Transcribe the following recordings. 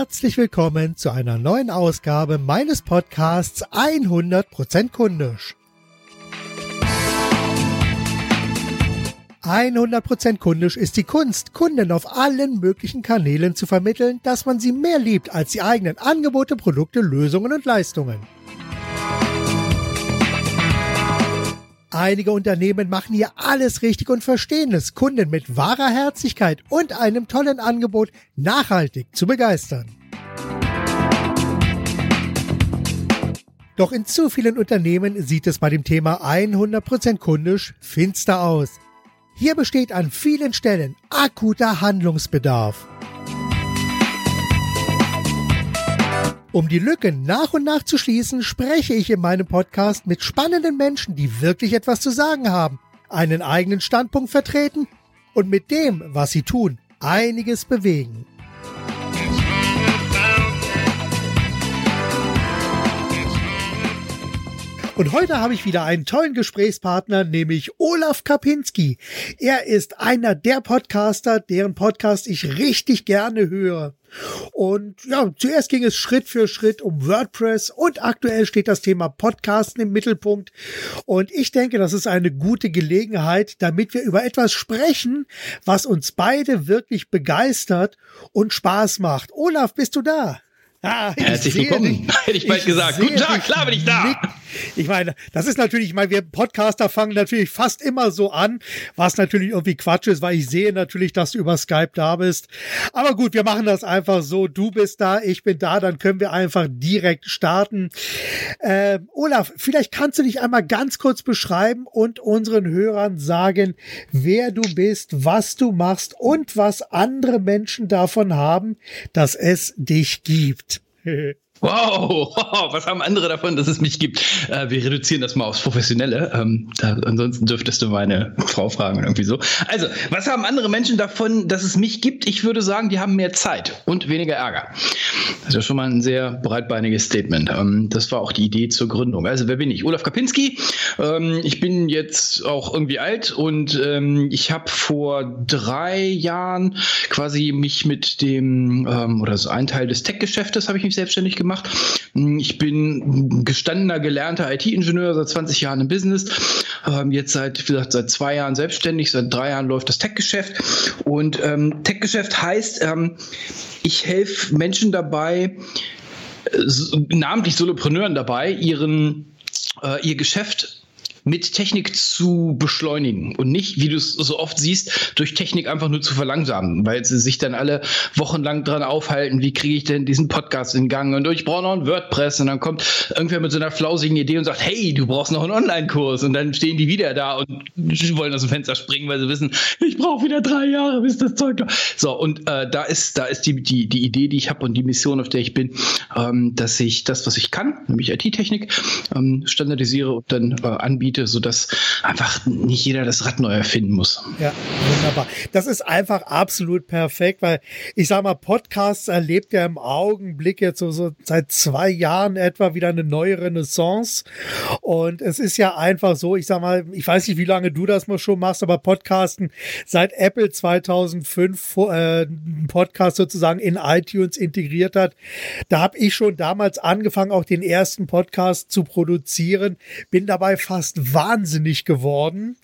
herzlich willkommen zu einer neuen Ausgabe meines Podcasts 100% kundisch. 100% kundisch ist die Kunst, Kunden auf allen möglichen Kanälen zu vermitteln, dass man sie mehr liebt als die eigenen Angebote, Produkte, Lösungen und Leistungen. Einige Unternehmen machen hier alles richtig und verstehen es, Kunden mit wahrer Herzlichkeit und einem tollen Angebot nachhaltig zu begeistern. Doch in zu vielen Unternehmen sieht es bei dem Thema 100% kundisch finster aus. Hier besteht an vielen Stellen akuter Handlungsbedarf. Um die Lücken nach und nach zu schließen, spreche ich in meinem Podcast mit spannenden Menschen, die wirklich etwas zu sagen haben, einen eigenen Standpunkt vertreten und mit dem, was sie tun, einiges bewegen. Und heute habe ich wieder einen tollen Gesprächspartner, nämlich Olaf Kapinski. Er ist einer der Podcaster, deren Podcast ich richtig gerne höre. Und ja, zuerst ging es Schritt für Schritt um WordPress und aktuell steht das Thema Podcasten im Mittelpunkt. Und ich denke, das ist eine gute Gelegenheit, damit wir über etwas sprechen, was uns beide wirklich begeistert und Spaß macht. Olaf, bist du da? Ah, Herzlich willkommen, hätte ich bald gesagt. Guten Tag, klar bin ich da. Ich meine, das ist natürlich, ich meine, wir Podcaster fangen natürlich fast immer so an, was natürlich irgendwie Quatsch ist, weil ich sehe natürlich, dass du über Skype da bist. Aber gut, wir machen das einfach so. Du bist da, ich bin da, dann können wir einfach direkt starten. Äh, Olaf, vielleicht kannst du dich einmal ganz kurz beschreiben und unseren Hörern sagen, wer du bist, was du machst und was andere Menschen davon haben, dass es dich gibt. Yeah. Wow, was haben andere davon, dass es mich gibt? Äh, wir reduzieren das mal aufs Professionelle. Ähm, da, ansonsten dürftest du meine Frau fragen irgendwie so. Also, was haben andere Menschen davon, dass es mich gibt? Ich würde sagen, die haben mehr Zeit und weniger Ärger. Das ist ja schon mal ein sehr breitbeiniges Statement. Ähm, das war auch die Idee zur Gründung. Also, wer bin ich? Olaf Kapinski. Ähm, ich bin jetzt auch irgendwie alt und ich habe vor drei Jahren quasi mich mit dem, oder so ein Teil des Tech-Geschäftes habe ich mich selbstständig gemacht gemacht. Ich bin gestandener, gelernter IT-Ingenieur, seit 20 Jahren im Business. Ähm, jetzt seit, wie gesagt, seit zwei Jahren selbstständig, seit drei Jahren läuft das Tech-Geschäft. Und ähm, Tech-Geschäft heißt, ähm, ich helfe Menschen dabei, äh, namentlich Solopreneuren dabei, ihren, äh, ihr Geschäft mit Technik zu beschleunigen und nicht, wie du es so oft siehst, durch Technik einfach nur zu verlangsamen, weil sie sich dann alle wochenlang dran aufhalten, wie kriege ich denn diesen Podcast in Gang und ich brauche noch ein WordPress und dann kommt irgendwer mit so einer flausigen Idee und sagt, hey, du brauchst noch einen Online-Kurs und dann stehen die wieder da und wollen aus dem Fenster springen, weil sie wissen, ich brauche wieder drei Jahre, bis das Zeug da. So, und äh, da ist, da ist die, die, die Idee, die ich habe und die Mission, auf der ich bin, ähm, dass ich das, was ich kann, nämlich IT-Technik, ähm, standardisiere und dann äh, anbiete anbiete, sodass einfach nicht jeder das Rad neu erfinden muss. Ja, wunderbar. Das ist einfach absolut perfekt, weil ich sag mal, Podcasts erlebt ja im Augenblick jetzt so, so seit zwei Jahren etwa wieder eine neue Renaissance. Und es ist ja einfach so, ich sag mal, ich weiß nicht, wie lange du das mal schon machst, aber Podcasten seit Apple 2005 äh, Podcast sozusagen in iTunes integriert hat, da habe ich schon damals angefangen, auch den ersten Podcast zu produzieren, bin dabei fast wahnsinnig geworden.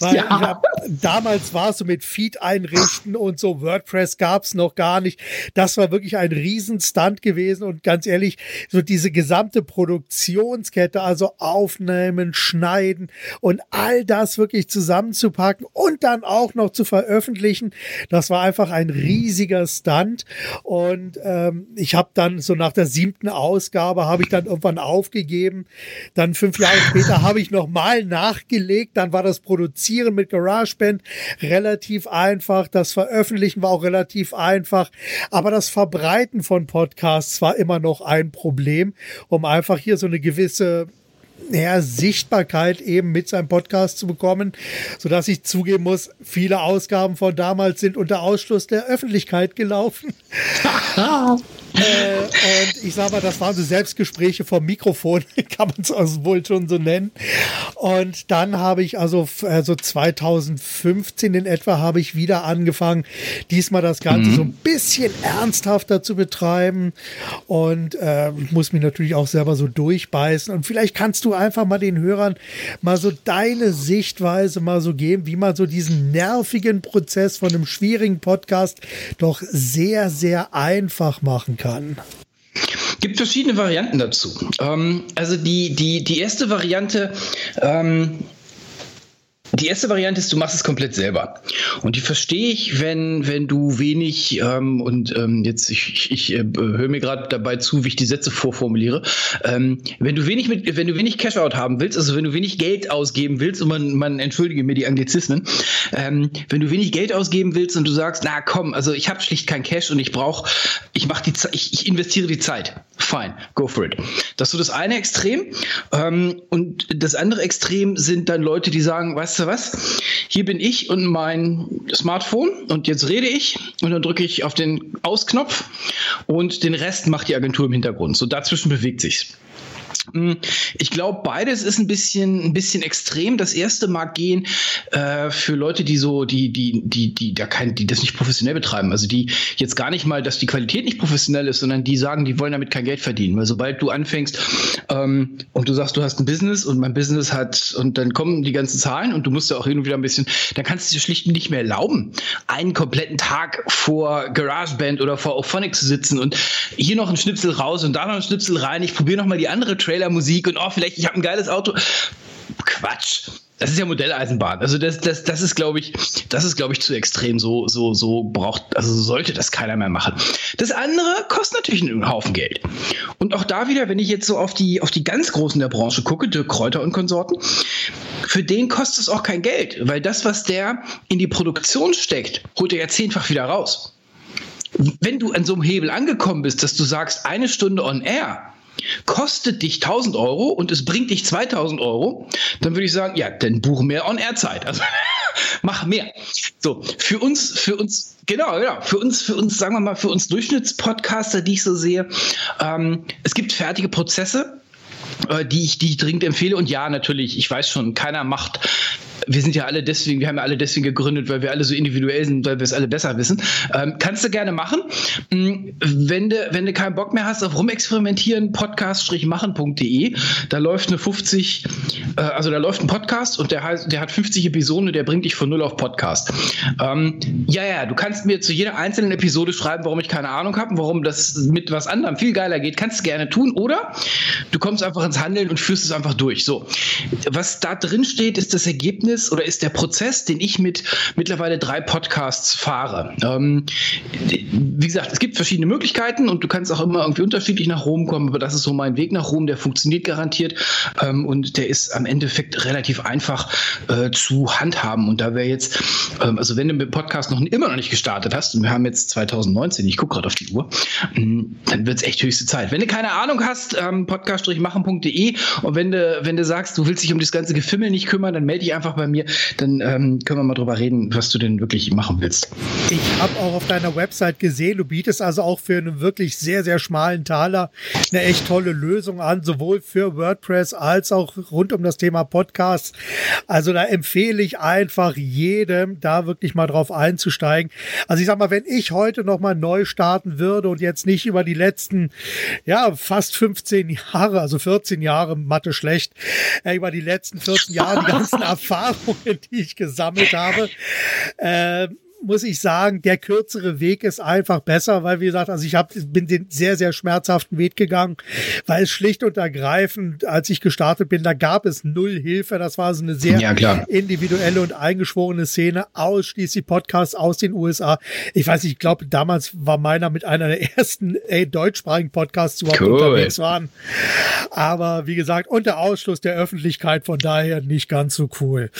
Weil ja. hab, damals war es so mit Feed einrichten und so WordPress gab es noch gar nicht. Das war wirklich ein Riesenstunt gewesen und ganz ehrlich, so diese gesamte Produktionskette, also aufnehmen, schneiden und all das wirklich zusammenzupacken und dann auch noch zu veröffentlichen, das war einfach ein riesiger Stunt. Und ähm, ich habe dann so nach der siebten Ausgabe habe ich dann irgendwann aufgegeben. Dann fünf Jahre später habe ich noch nochmal nachgelegt. Dann war das Produzieren mit GarageBand relativ einfach. Das Veröffentlichen war auch relativ einfach. Aber das Verbreiten von Podcasts war immer noch ein Problem, um einfach hier so eine gewisse ja, Sichtbarkeit eben mit seinem Podcast zu bekommen, so dass ich zugeben muss, viele Ausgaben von damals sind unter Ausschluss der Öffentlichkeit gelaufen. äh, und ich sag mal, das waren so Selbstgespräche vom Mikrofon, kann man es also wohl schon so nennen. Und dann habe ich also, also 2015 in etwa habe ich wieder angefangen, diesmal das Ganze mhm. so ein bisschen ernsthafter zu betreiben und äh, muss mich natürlich auch selber so durchbeißen. Und vielleicht kannst du einfach mal den Hörern mal so deine Sichtweise mal so geben, wie man so diesen nervigen Prozess von einem schwierigen Podcast doch sehr, sehr einfach machen kann gibt verschiedene Varianten dazu. Ähm, also die, die, die erste Variante, ähm, die erste Variante ist, du machst es komplett selber. Und die verstehe ich, wenn, wenn du wenig, ähm, und ähm, jetzt, ich, ich, äh, höre mir gerade dabei zu, wie ich die Sätze vorformuliere. Ähm, wenn du wenig mit, wenn du wenig Cash-out haben willst, also wenn du wenig Geld ausgeben willst, und man, man entschuldige mir die Anglizismen, ähm, wenn du wenig Geld ausgeben willst und du sagst, na komm, also ich habe schlicht kein Cash und ich brauche, ich mache die ich, ich investiere die Zeit. Fine, go for it. Das ist so das eine Extrem. Ähm, und das andere Extrem sind dann Leute, die sagen, weißt du, was? Hier bin ich und mein Smartphone und jetzt rede ich und dann drücke ich auf den Ausknopf und den Rest macht die Agentur im Hintergrund. So dazwischen bewegt sich's. Hm, ich glaube, beides ist ein bisschen, ein bisschen extrem. Das erste mag gehen äh, für Leute, die so, die, die, die, die, da kein, die das nicht professionell betreiben. Also die jetzt gar nicht mal, dass die Qualität nicht professionell ist, sondern die sagen, die wollen damit kein Geld verdienen. Weil sobald du anfängst ähm, und du sagst, du hast ein Business und mein Business hat, und dann kommen die ganzen Zahlen und du musst ja auch hin und wieder ein bisschen, dann kannst du dir schlicht nicht mehr erlauben, einen kompletten Tag vor GarageBand oder vor Auphonic zu sitzen und hier noch ein Schnipsel raus und da noch ein Schnipsel rein. Ich probiere noch mal die andere Trailer Trailermusik und oh, vielleicht, ich habe ein geiles Auto. Quatsch. Das ist ja Modelleisenbahn. Also das, das, das ist, glaube ich, das ist, glaube ich, zu extrem. So, so, so braucht, also sollte das keiner mehr machen. Das andere kostet natürlich einen Haufen Geld. Und auch da wieder, wenn ich jetzt so auf die, auf die ganz Großen der Branche gucke, Dirk Kräuter und Konsorten, für den kostet es auch kein Geld, weil das, was der in die Produktion steckt, holt er ja zehnfach wieder raus. Wenn du an so einem Hebel angekommen bist, dass du sagst, eine Stunde on air, kostet dich 1000 Euro und es bringt dich 2000 Euro, dann würde ich sagen, ja, dann buch mehr On-Air-Zeit. Also mach mehr. So, für uns, für uns, genau, genau, für uns, für uns, sagen wir mal, für uns Durchschnittspodcaster, die ich so sehe, ähm, es gibt fertige Prozesse, die ich, die ich dringend empfehle. Und ja, natürlich, ich weiß schon, keiner macht wir sind ja alle deswegen, wir haben ja alle deswegen gegründet, weil wir alle so individuell sind, weil wir es alle besser wissen. Ähm, kannst du gerne machen. Mm, wenn du, wenn du keinen Bock mehr hast auf rumexperimentieren, podcast-machen.de, da läuft eine 50, äh, also da läuft ein Podcast und der, heißt, der hat 50 Episoden und der bringt dich von null auf Podcast. Ähm, ja, ja, du kannst mir zu jeder einzelnen Episode schreiben, warum ich keine Ahnung habe und warum das mit was anderem viel geiler geht. Kannst du gerne tun. Oder du kommst einfach ins Handeln und führst es einfach durch. So. Was da drin steht, ist das Ergebnis oder ist der Prozess, den ich mit mittlerweile drei Podcasts fahre. Ähm, wie gesagt, es gibt verschiedene Möglichkeiten und du kannst auch immer irgendwie unterschiedlich nach Rom kommen, aber das ist so mein Weg nach Rom, der funktioniert garantiert ähm, und der ist am Endeffekt relativ einfach äh, zu handhaben. Und da wäre jetzt, ähm, also wenn du mit dem Podcast noch immer noch nicht gestartet hast, und wir haben jetzt 2019, ich gucke gerade auf die Uhr, ähm, dann wird es echt höchste Zeit. Wenn du keine Ahnung hast, ähm, podcast-machen.de und wenn du, wenn du sagst, du willst dich um das ganze Gefimmel nicht kümmern, dann melde dich einfach bei mir, dann ähm, können wir mal drüber reden, was du denn wirklich machen willst. Ich habe auch auf deiner Website gesehen, du bietest also auch für einen wirklich sehr, sehr schmalen Taler eine echt tolle Lösung an, sowohl für WordPress als auch rund um das Thema Podcast. Also da empfehle ich einfach jedem, da wirklich mal drauf einzusteigen. Also ich sag mal, wenn ich heute noch mal neu starten würde und jetzt nicht über die letzten, ja, fast 15 Jahre, also 14 Jahre, Mathe schlecht, äh, über die letzten 14 Jahre die ganzen Erfahrungen Erfahrungen, die ich gesammelt habe. Äh, muss ich sagen, der kürzere Weg ist einfach besser, weil wie gesagt, also ich hab, bin den sehr, sehr schmerzhaften Weg gegangen, weil es schlicht und ergreifend, als ich gestartet bin, da gab es null Hilfe. Das war so eine sehr ja, individuelle und eingeschworene Szene, ausschließlich Podcasts aus den USA. Ich weiß nicht, ich glaube, damals war meiner mit einer der ersten ey, deutschsprachigen Podcasts überhaupt cool. unterwegs waren. Aber wie gesagt, unter Ausschluss der Öffentlichkeit, von daher nicht ganz so cool.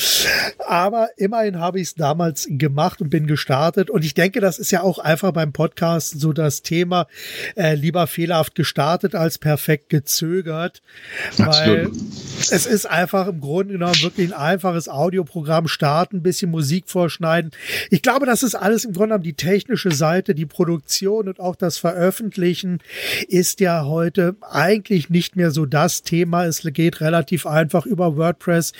Aber immerhin habe ich es damals gemacht und bin 2017 gestartet und ich denke, das ist ja auch einfach beim Podcast so das Thema, äh, lieber fehlerhaft gestartet als perfekt gezögert, weil es ist einfach im Grunde genommen wirklich ein einfaches Audioprogramm starten, ein bisschen Musik vorschneiden. Ich glaube, das ist alles im Grunde genommen die technische Seite, die Produktion und auch das Veröffentlichen ist ja heute eigentlich nicht mehr so das Thema. Es geht relativ einfach über WordPress,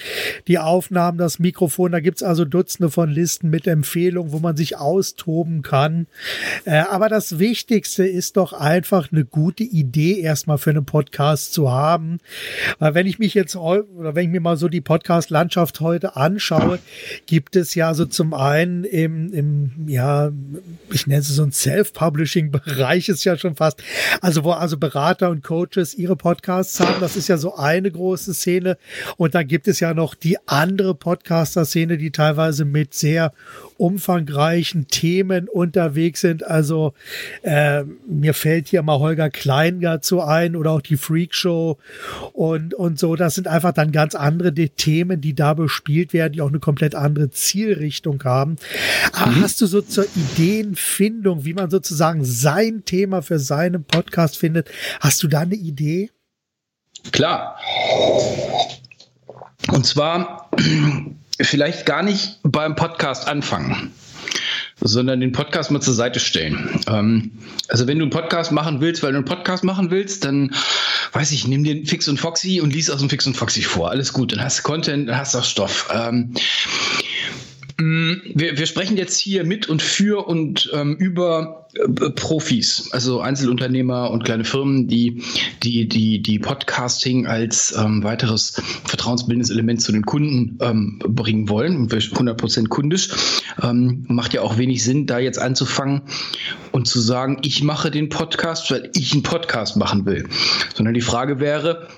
die Aufnahmen, das Mikrofon. Da gibt's also Dutzende von Listen mit Empfehlungen, wo man sich austoben kann. Äh, aber das Wichtigste ist doch einfach eine gute Idee erstmal für einen Podcast zu haben. Weil wenn ich mich jetzt oder wenn ich mir mal so die Podcast-Landschaft heute anschaue, gibt es ja also zum einen im, im ja, ich nenne es so ein Self-Publishing-Bereich ist ja schon fast, also wo also Berater und Coaches ihre Podcasts haben. Das ist ja so eine große Szene. Und dann gibt es ja noch die andere Podcaster-Szene, die teilweise mit sehr umfangreichen Themen unterwegs sind. Also äh, mir fällt hier mal Holger Klein dazu ein oder auch die Freak Show und, und so. Das sind einfach dann ganz andere die Themen, die da bespielt werden, die auch eine komplett andere Zielrichtung haben. Aber mhm. hast du so zur Ideenfindung, wie man sozusagen sein Thema für seinen Podcast findet, hast du da eine Idee? Klar. Und zwar vielleicht gar nicht beim Podcast anfangen, sondern den Podcast mal zur Seite stellen. Ähm, also wenn du einen Podcast machen willst, weil du einen Podcast machen willst, dann weiß ich, nimm dir Fix und Foxy und lies aus dem Fix und Foxy vor. Alles gut, dann hast du Content, dann hast du auch Stoff. Ähm, wir, wir sprechen jetzt hier mit und für und ähm, über äh, Profis, also Einzelunternehmer und kleine Firmen, die die, die, die Podcasting als ähm, weiteres vertrauensbildendes Element zu den Kunden ähm, bringen wollen. 100% kundisch. Ähm, macht ja auch wenig Sinn, da jetzt anzufangen und zu sagen, ich mache den Podcast, weil ich einen Podcast machen will. Sondern die Frage wäre,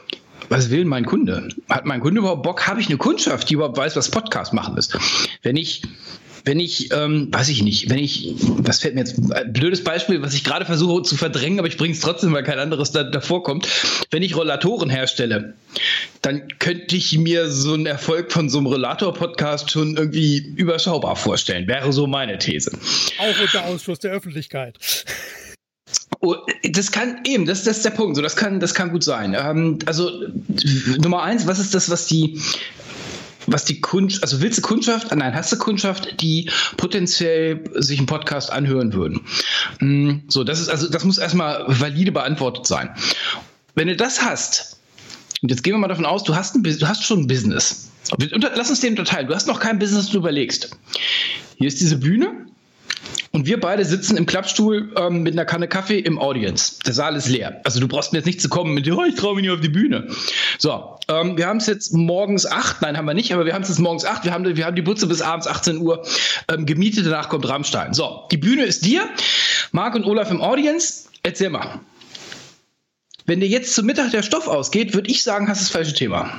was will mein Kunde? Hat mein Kunde überhaupt Bock? Habe ich eine Kundschaft, die überhaupt weiß, was Podcast machen ist? Wenn ich wenn ich, ähm, weiß ich nicht, wenn ich, was fällt mir jetzt, ein blödes Beispiel, was ich gerade versuche zu verdrängen, aber ich bringe es trotzdem, weil kein anderes da, davor kommt. Wenn ich Rollatoren herstelle, dann könnte ich mir so einen Erfolg von so einem Rollator-Podcast schon irgendwie überschaubar vorstellen. Wäre so meine These. Auch unter Ausschluss der Öffentlichkeit. Oh, das kann eben, das, das ist der Punkt. So, das kann, das kann gut sein. Ähm, also Nummer eins, was ist das, was die was die Kundschaft, also willst du Kundschaft, nein, hast du Kundschaft, die potenziell sich einen Podcast anhören würden? Mm, so, das ist also, das muss erstmal valide beantwortet sein. Wenn du das hast, und jetzt gehen wir mal davon aus, du hast, ein, du hast schon ein Business. Lass uns den unterteilen. Du hast noch kein Business, du überlegst. Hier ist diese Bühne. Und wir beide sitzen im Klappstuhl ähm, mit einer Kanne Kaffee im Audience. Der Saal ist leer. Also du brauchst mir jetzt nicht zu kommen mit, oh, ich traue mich nicht auf die Bühne. So, ähm, wir haben es jetzt morgens acht, nein, haben wir nicht, aber wir haben es jetzt morgens acht. Wir haben, wir haben die Butze bis abends 18 Uhr ähm, gemietet. Danach kommt Rammstein. So, die Bühne ist dir. Marc und Olaf im Audience. Erzähl mal. Wenn dir jetzt zum Mittag der Stoff ausgeht, würde ich sagen, hast du das falsche Thema.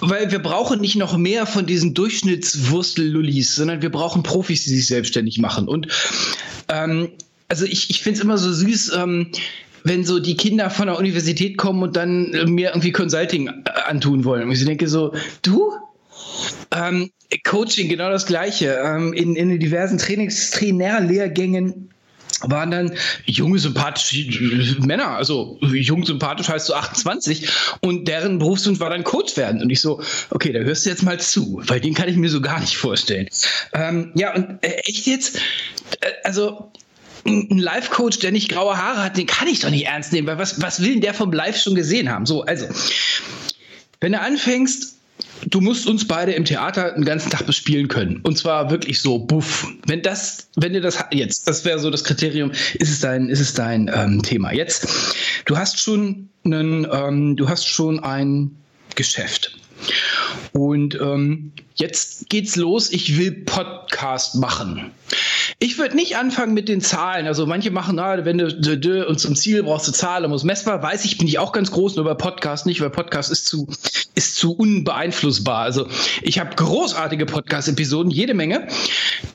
Weil wir brauchen nicht noch mehr von diesen Durchschnittswurstel-Lullis, sondern wir brauchen Profis, die sich selbstständig machen. Und ähm, also ich, ich finde es immer so süß, ähm, wenn so die Kinder von der Universität kommen und dann mir irgendwie Consulting äh, antun wollen. Und ich denke so, du? Ähm, Coaching, genau das Gleiche. Ähm, in, in diversen Trainings, Trainerlehrgängen waren dann junge, sympathische Männer. Also jung, sympathisch heißt so 28 und deren Berufswunsch war dann Coach werden. Und ich so, okay, da hörst du jetzt mal zu, weil den kann ich mir so gar nicht vorstellen. Ähm, ja, und äh, echt jetzt, äh, also ein Live-Coach, der nicht graue Haare hat, den kann ich doch nicht ernst nehmen, weil was, was will denn der vom Live schon gesehen haben? So, also, wenn du anfängst, du musst uns beide im Theater den ganzen Tag bespielen können. Und zwar wirklich so, buff. Wenn das, wenn dir das jetzt, das wäre so das Kriterium, ist es dein, ist es dein ähm, Thema. Jetzt, du hast schon einen, ähm, du hast schon ein Geschäft. Und ähm, jetzt geht's los, ich will Podcast machen. Ich würde nicht anfangen mit den Zahlen. Also manche machen, ah, wenn du und zum Ziel brauchst du Zahlen, muss messbar. Weiß ich, bin ich auch ganz groß, nur bei Podcast nicht, weil Podcast ist zu, ist zu unbeeinflussbar. Also ich habe großartige Podcast-Episoden, jede Menge,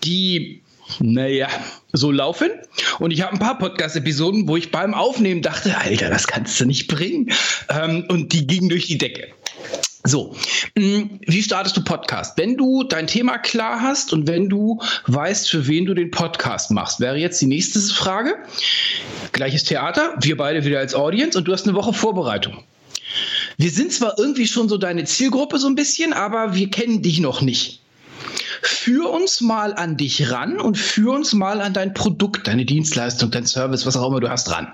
die naja, so laufen. Und ich habe ein paar Podcast-Episoden, wo ich beim Aufnehmen dachte, Alter, das kannst du nicht bringen. Ähm, und die gingen durch die Decke. So, Hm, wie startest du Podcast? Wenn du dein Thema klar hast und wenn du weißt, für wen du den Podcast machst, wäre jetzt die nächste Frage. Gleiches Theater, wir beide wieder als Audience und du hast eine Woche Vorbereitung. Wir sind zwar irgendwie schon so deine Zielgruppe so ein bisschen, aber wir kennen dich noch nicht. Führ uns mal an dich ran und führ uns mal an dein Produkt, deine Dienstleistung, dein Service, was auch immer du hast, ran.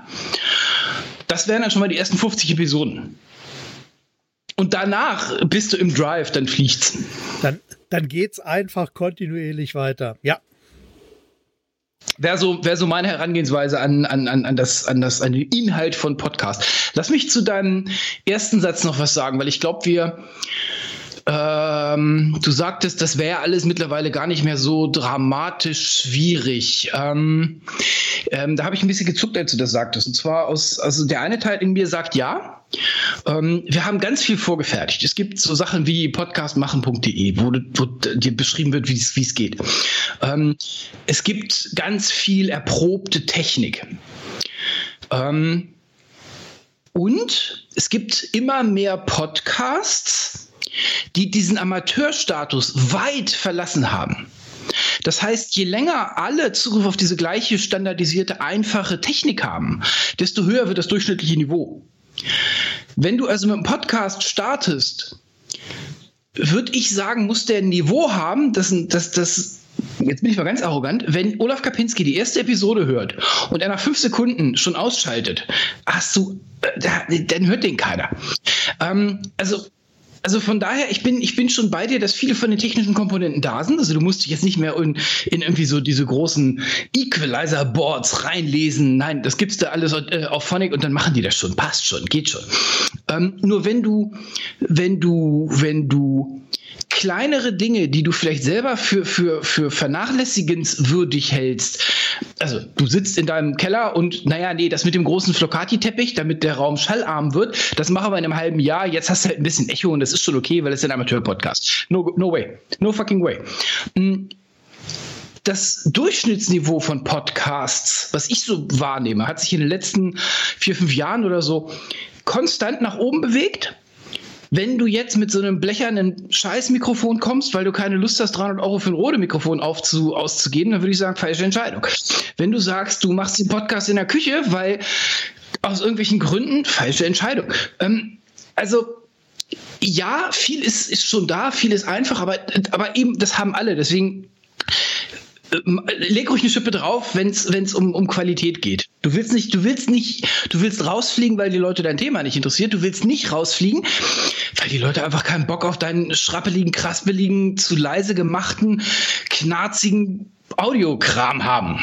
Das wären dann schon mal die ersten 50 Episoden. Und danach bist du im Drive, dann fliegt's. Dann, dann geht's einfach kontinuierlich weiter. Ja. Wäre so, wär so meine Herangehensweise an, an, an, an, das, an, das, an den Inhalt von Podcast. Lass mich zu deinem ersten Satz noch was sagen, weil ich glaube, wir, ähm, du sagtest, das wäre alles mittlerweile gar nicht mehr so dramatisch schwierig. Ähm, ähm, da habe ich ein bisschen gezuckt, als du das sagtest. Und zwar aus, also der eine Teil in mir sagt ja. Ähm, wir haben ganz viel vorgefertigt. Es gibt so Sachen wie podcastmachen.de, wo, wo dir beschrieben wird, wie es geht. Ähm, es gibt ganz viel erprobte Technik. Ähm, und es gibt immer mehr Podcasts, die diesen Amateurstatus weit verlassen haben. Das heißt, je länger alle Zugriff auf diese gleiche standardisierte, einfache Technik haben, desto höher wird das durchschnittliche Niveau. Wenn du also mit einem Podcast startest, würde ich sagen, muss der ein Niveau haben, dass das, das, jetzt bin ich mal ganz arrogant, wenn Olaf Kapinski die erste Episode hört und er nach fünf Sekunden schon ausschaltet, hast du, äh, dann hört den keiner. Ähm, also also von daher, ich bin, ich bin schon bei dir, dass viele von den technischen Komponenten da sind. Also du musst dich jetzt nicht mehr in, in irgendwie so diese großen Equalizer-Boards reinlesen. Nein, das gibt's da alles äh, auf Phonic und dann machen die das schon. Passt schon, geht schon. Ähm, nur wenn du, wenn du, wenn du kleinere Dinge, die du vielleicht selber für, für, für vernachlässigenswürdig hältst. Also, du sitzt in deinem Keller und, naja, nee, das mit dem großen Flocati-Teppich, damit der Raum schallarm wird, das machen wir in einem halben Jahr. Jetzt hast du halt ein bisschen Echo und das ist schon okay, weil es ein Amateur-Podcast. No, no way. No fucking way. Hm, das Durchschnittsniveau von Podcasts, was ich so wahrnehme, hat sich in den letzten vier, fünf Jahren oder so konstant nach oben bewegt. Wenn du jetzt mit so einem blechernen Scheißmikrofon kommst, weil du keine Lust hast, 300 Euro für ein Rode-Mikrofon auszugeben, dann würde ich sagen, falsche Entscheidung. Wenn du sagst, du machst den Podcast in der Küche, weil aus irgendwelchen Gründen, falsche Entscheidung. Ähm, also ja, viel ist, ist schon da, viel ist einfach, aber, aber eben, das haben alle. Deswegen ähm, leg ruhig eine Schippe drauf, wenn es um, um Qualität geht. Du willst nicht, du willst nicht, du willst rausfliegen, weil die Leute dein Thema nicht interessiert. Du willst nicht rausfliegen, weil die Leute einfach keinen Bock auf deinen schrappeligen, kraspeligen, zu leise gemachten, knarzigen Audiokram haben.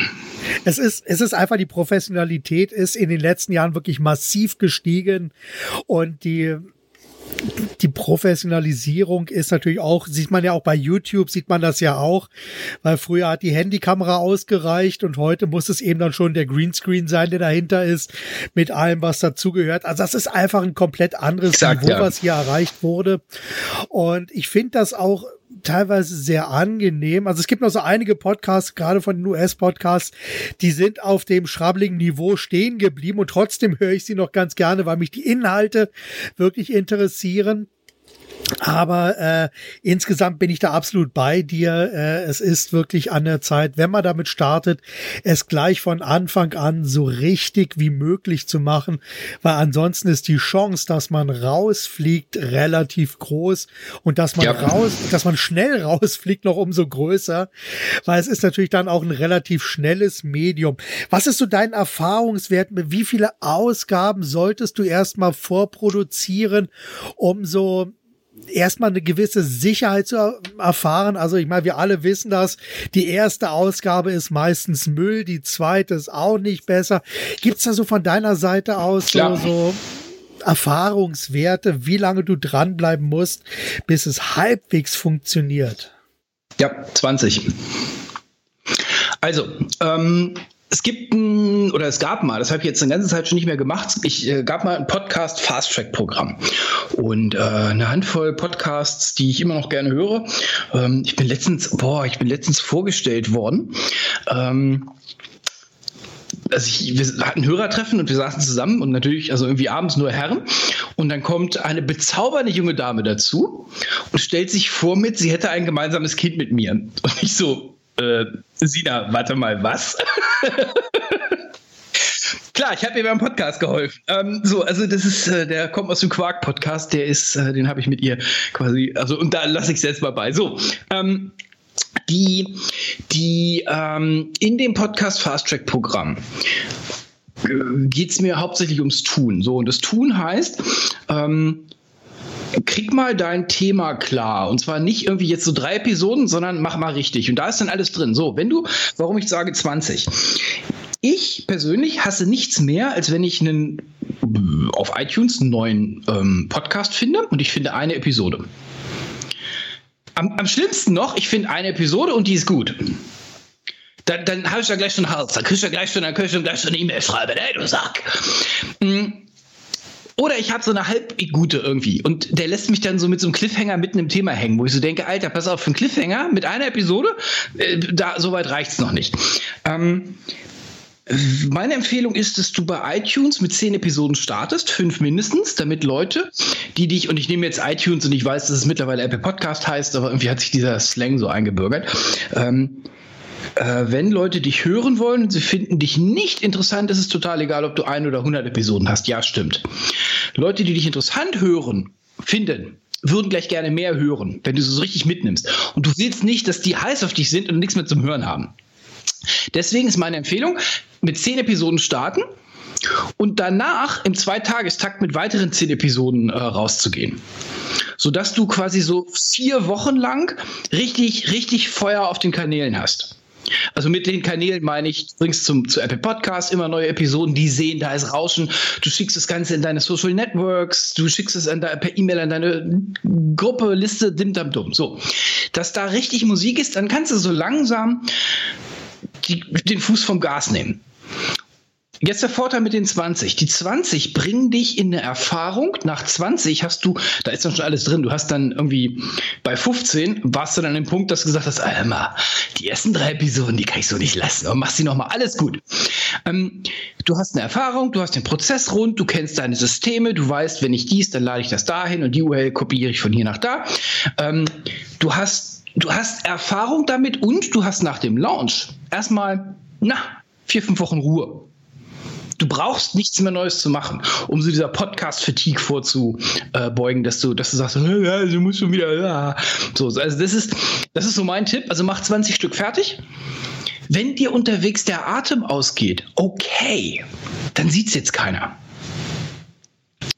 Es ist, es ist einfach, die Professionalität ist in den letzten Jahren wirklich massiv gestiegen und die, die Professionalisierung ist natürlich auch, sieht man ja auch bei YouTube, sieht man das ja auch, weil früher hat die Handykamera ausgereicht und heute muss es eben dann schon der Greenscreen sein, der dahinter ist, mit allem, was dazugehört. Also das ist einfach ein komplett anderes Exakt, Niveau, ja. was hier erreicht wurde. Und ich finde das auch teilweise sehr angenehm. Also es gibt noch so einige Podcasts, gerade von den US-Podcasts, die sind auf dem schrabbeligen Niveau stehen geblieben und trotzdem höre ich sie noch ganz gerne, weil mich die Inhalte wirklich interessieren. Aber äh, insgesamt bin ich da absolut bei dir. Äh, es ist wirklich an der Zeit, wenn man damit startet, es gleich von Anfang an so richtig wie möglich zu machen, weil ansonsten ist die Chance, dass man rausfliegt, relativ groß und dass man ja. raus, dass man schnell rausfliegt, noch umso größer, weil es ist natürlich dann auch ein relativ schnelles Medium. Was ist so dein Erfahrungswert? Wie viele Ausgaben solltest du erstmal vorproduzieren, um so erstmal eine gewisse Sicherheit zu erfahren. Also ich meine, wir alle wissen das. Die erste Ausgabe ist meistens Müll, die zweite ist auch nicht besser. Gibt's da so von deiner Seite aus so, so Erfahrungswerte, wie lange du dranbleiben musst, bis es halbwegs funktioniert? Ja, 20. Also, ähm, es gibt ein, oder es gab mal, das habe ich jetzt eine ganze Zeit schon nicht mehr gemacht, ich äh, gab mal ein Podcast Fast Track Programm und äh, eine Handvoll Podcasts, die ich immer noch gerne höre. Ähm, ich bin letztens, boah, ich bin letztens vorgestellt worden. Ähm, also ich, wir hatten Hörertreffen und wir saßen zusammen und natürlich, also irgendwie abends nur Herren. Und dann kommt eine bezaubernde junge Dame dazu und stellt sich vor mit, sie hätte ein gemeinsames Kind mit mir. Und ich so, äh, Sina, warte mal, was? Klar, ich habe mir beim Podcast geholfen. Ähm, so, also das ist, äh, der kommt aus dem Quark-Podcast, der ist, äh, den habe ich mit ihr quasi, also und da lasse ich selbst mal bei. So, ähm, die, die ähm, in dem Podcast Fast Track Programm äh, geht es mir hauptsächlich ums Tun. So, und das Tun heißt, ähm, krieg mal dein Thema klar. Und zwar nicht irgendwie jetzt so drei Episoden, sondern mach mal richtig. Und da ist dann alles drin. So, wenn du, warum ich sage 20. Ich persönlich hasse nichts mehr, als wenn ich einen auf iTunes einen neuen ähm, Podcast finde und ich finde eine Episode. Am, am schlimmsten noch, ich finde eine Episode und die ist gut. Dann, dann habe ich ja gleich schon Hals. Dann kriegst du ja gleich schon, dann kriegst du gleich schon eine E-Mail schreiben, ey, du Sack. Mhm. Oder ich habe so eine halb gute irgendwie und der lässt mich dann so mit so einem Cliffhanger mitten im Thema hängen, wo ich so denke, Alter, pass auf, für einen Cliffhanger mit einer Episode, äh, da so weit reicht's noch nicht. Ähm, meine Empfehlung ist, dass du bei iTunes mit zehn Episoden startest, fünf mindestens, damit Leute, die dich, und ich nehme jetzt iTunes und ich weiß, dass es mittlerweile Apple Podcast heißt, aber irgendwie hat sich dieser Slang so eingebürgert. Ähm, äh, wenn Leute dich hören wollen und sie finden dich nicht interessant, ist es total egal, ob du ein oder hundert Episoden hast. Ja, stimmt. Leute, die dich interessant hören, finden, würden gleich gerne mehr hören, wenn du sie so richtig mitnimmst. Und du willst nicht, dass die heiß auf dich sind und nichts mehr zum Hören haben. Deswegen ist meine Empfehlung, mit zehn Episoden starten und danach im Zweitagestakt mit weiteren zehn Episoden äh, rauszugehen. Sodass du quasi so vier Wochen lang richtig, richtig Feuer auf den Kanälen hast. Also mit den Kanälen meine ich, du bringst zum, zu Apple Podcast immer neue Episoden, die sehen, da ist Rauschen. Du schickst das Ganze in deine Social Networks, du schickst es an de, per E-Mail an deine Gruppe, Liste, dim dam dumm. So, dass da richtig Musik ist, dann kannst du so langsam die, den Fuß vom Gas nehmen. Jetzt der Vorteil mit den 20. Die 20 bringen dich in eine Erfahrung. Nach 20 hast du, da ist dann schon alles drin. Du hast dann irgendwie bei 15 warst du dann an dem Punkt, dass du gesagt hast, Alter, die ersten drei Episoden, die kann ich so nicht lassen. Und machst sie nochmal alles gut. Ähm, du hast eine Erfahrung, du hast den Prozess rund, du kennst deine Systeme, du weißt, wenn ich dies, dann lade ich das dahin und die URL kopiere ich von hier nach da. Ähm, du hast, du hast Erfahrung damit und du hast nach dem Launch erstmal, na, vier, fünf Wochen Ruhe. Du brauchst nichts mehr Neues zu machen, um so dieser Podcast-Fatigue vorzubeugen, dass du, dass du sagst, ja, du musst schon wieder, ja. So, also das ist, das ist so mein Tipp. Also mach 20 Stück fertig. Wenn dir unterwegs der Atem ausgeht, okay, dann sieht's jetzt keiner.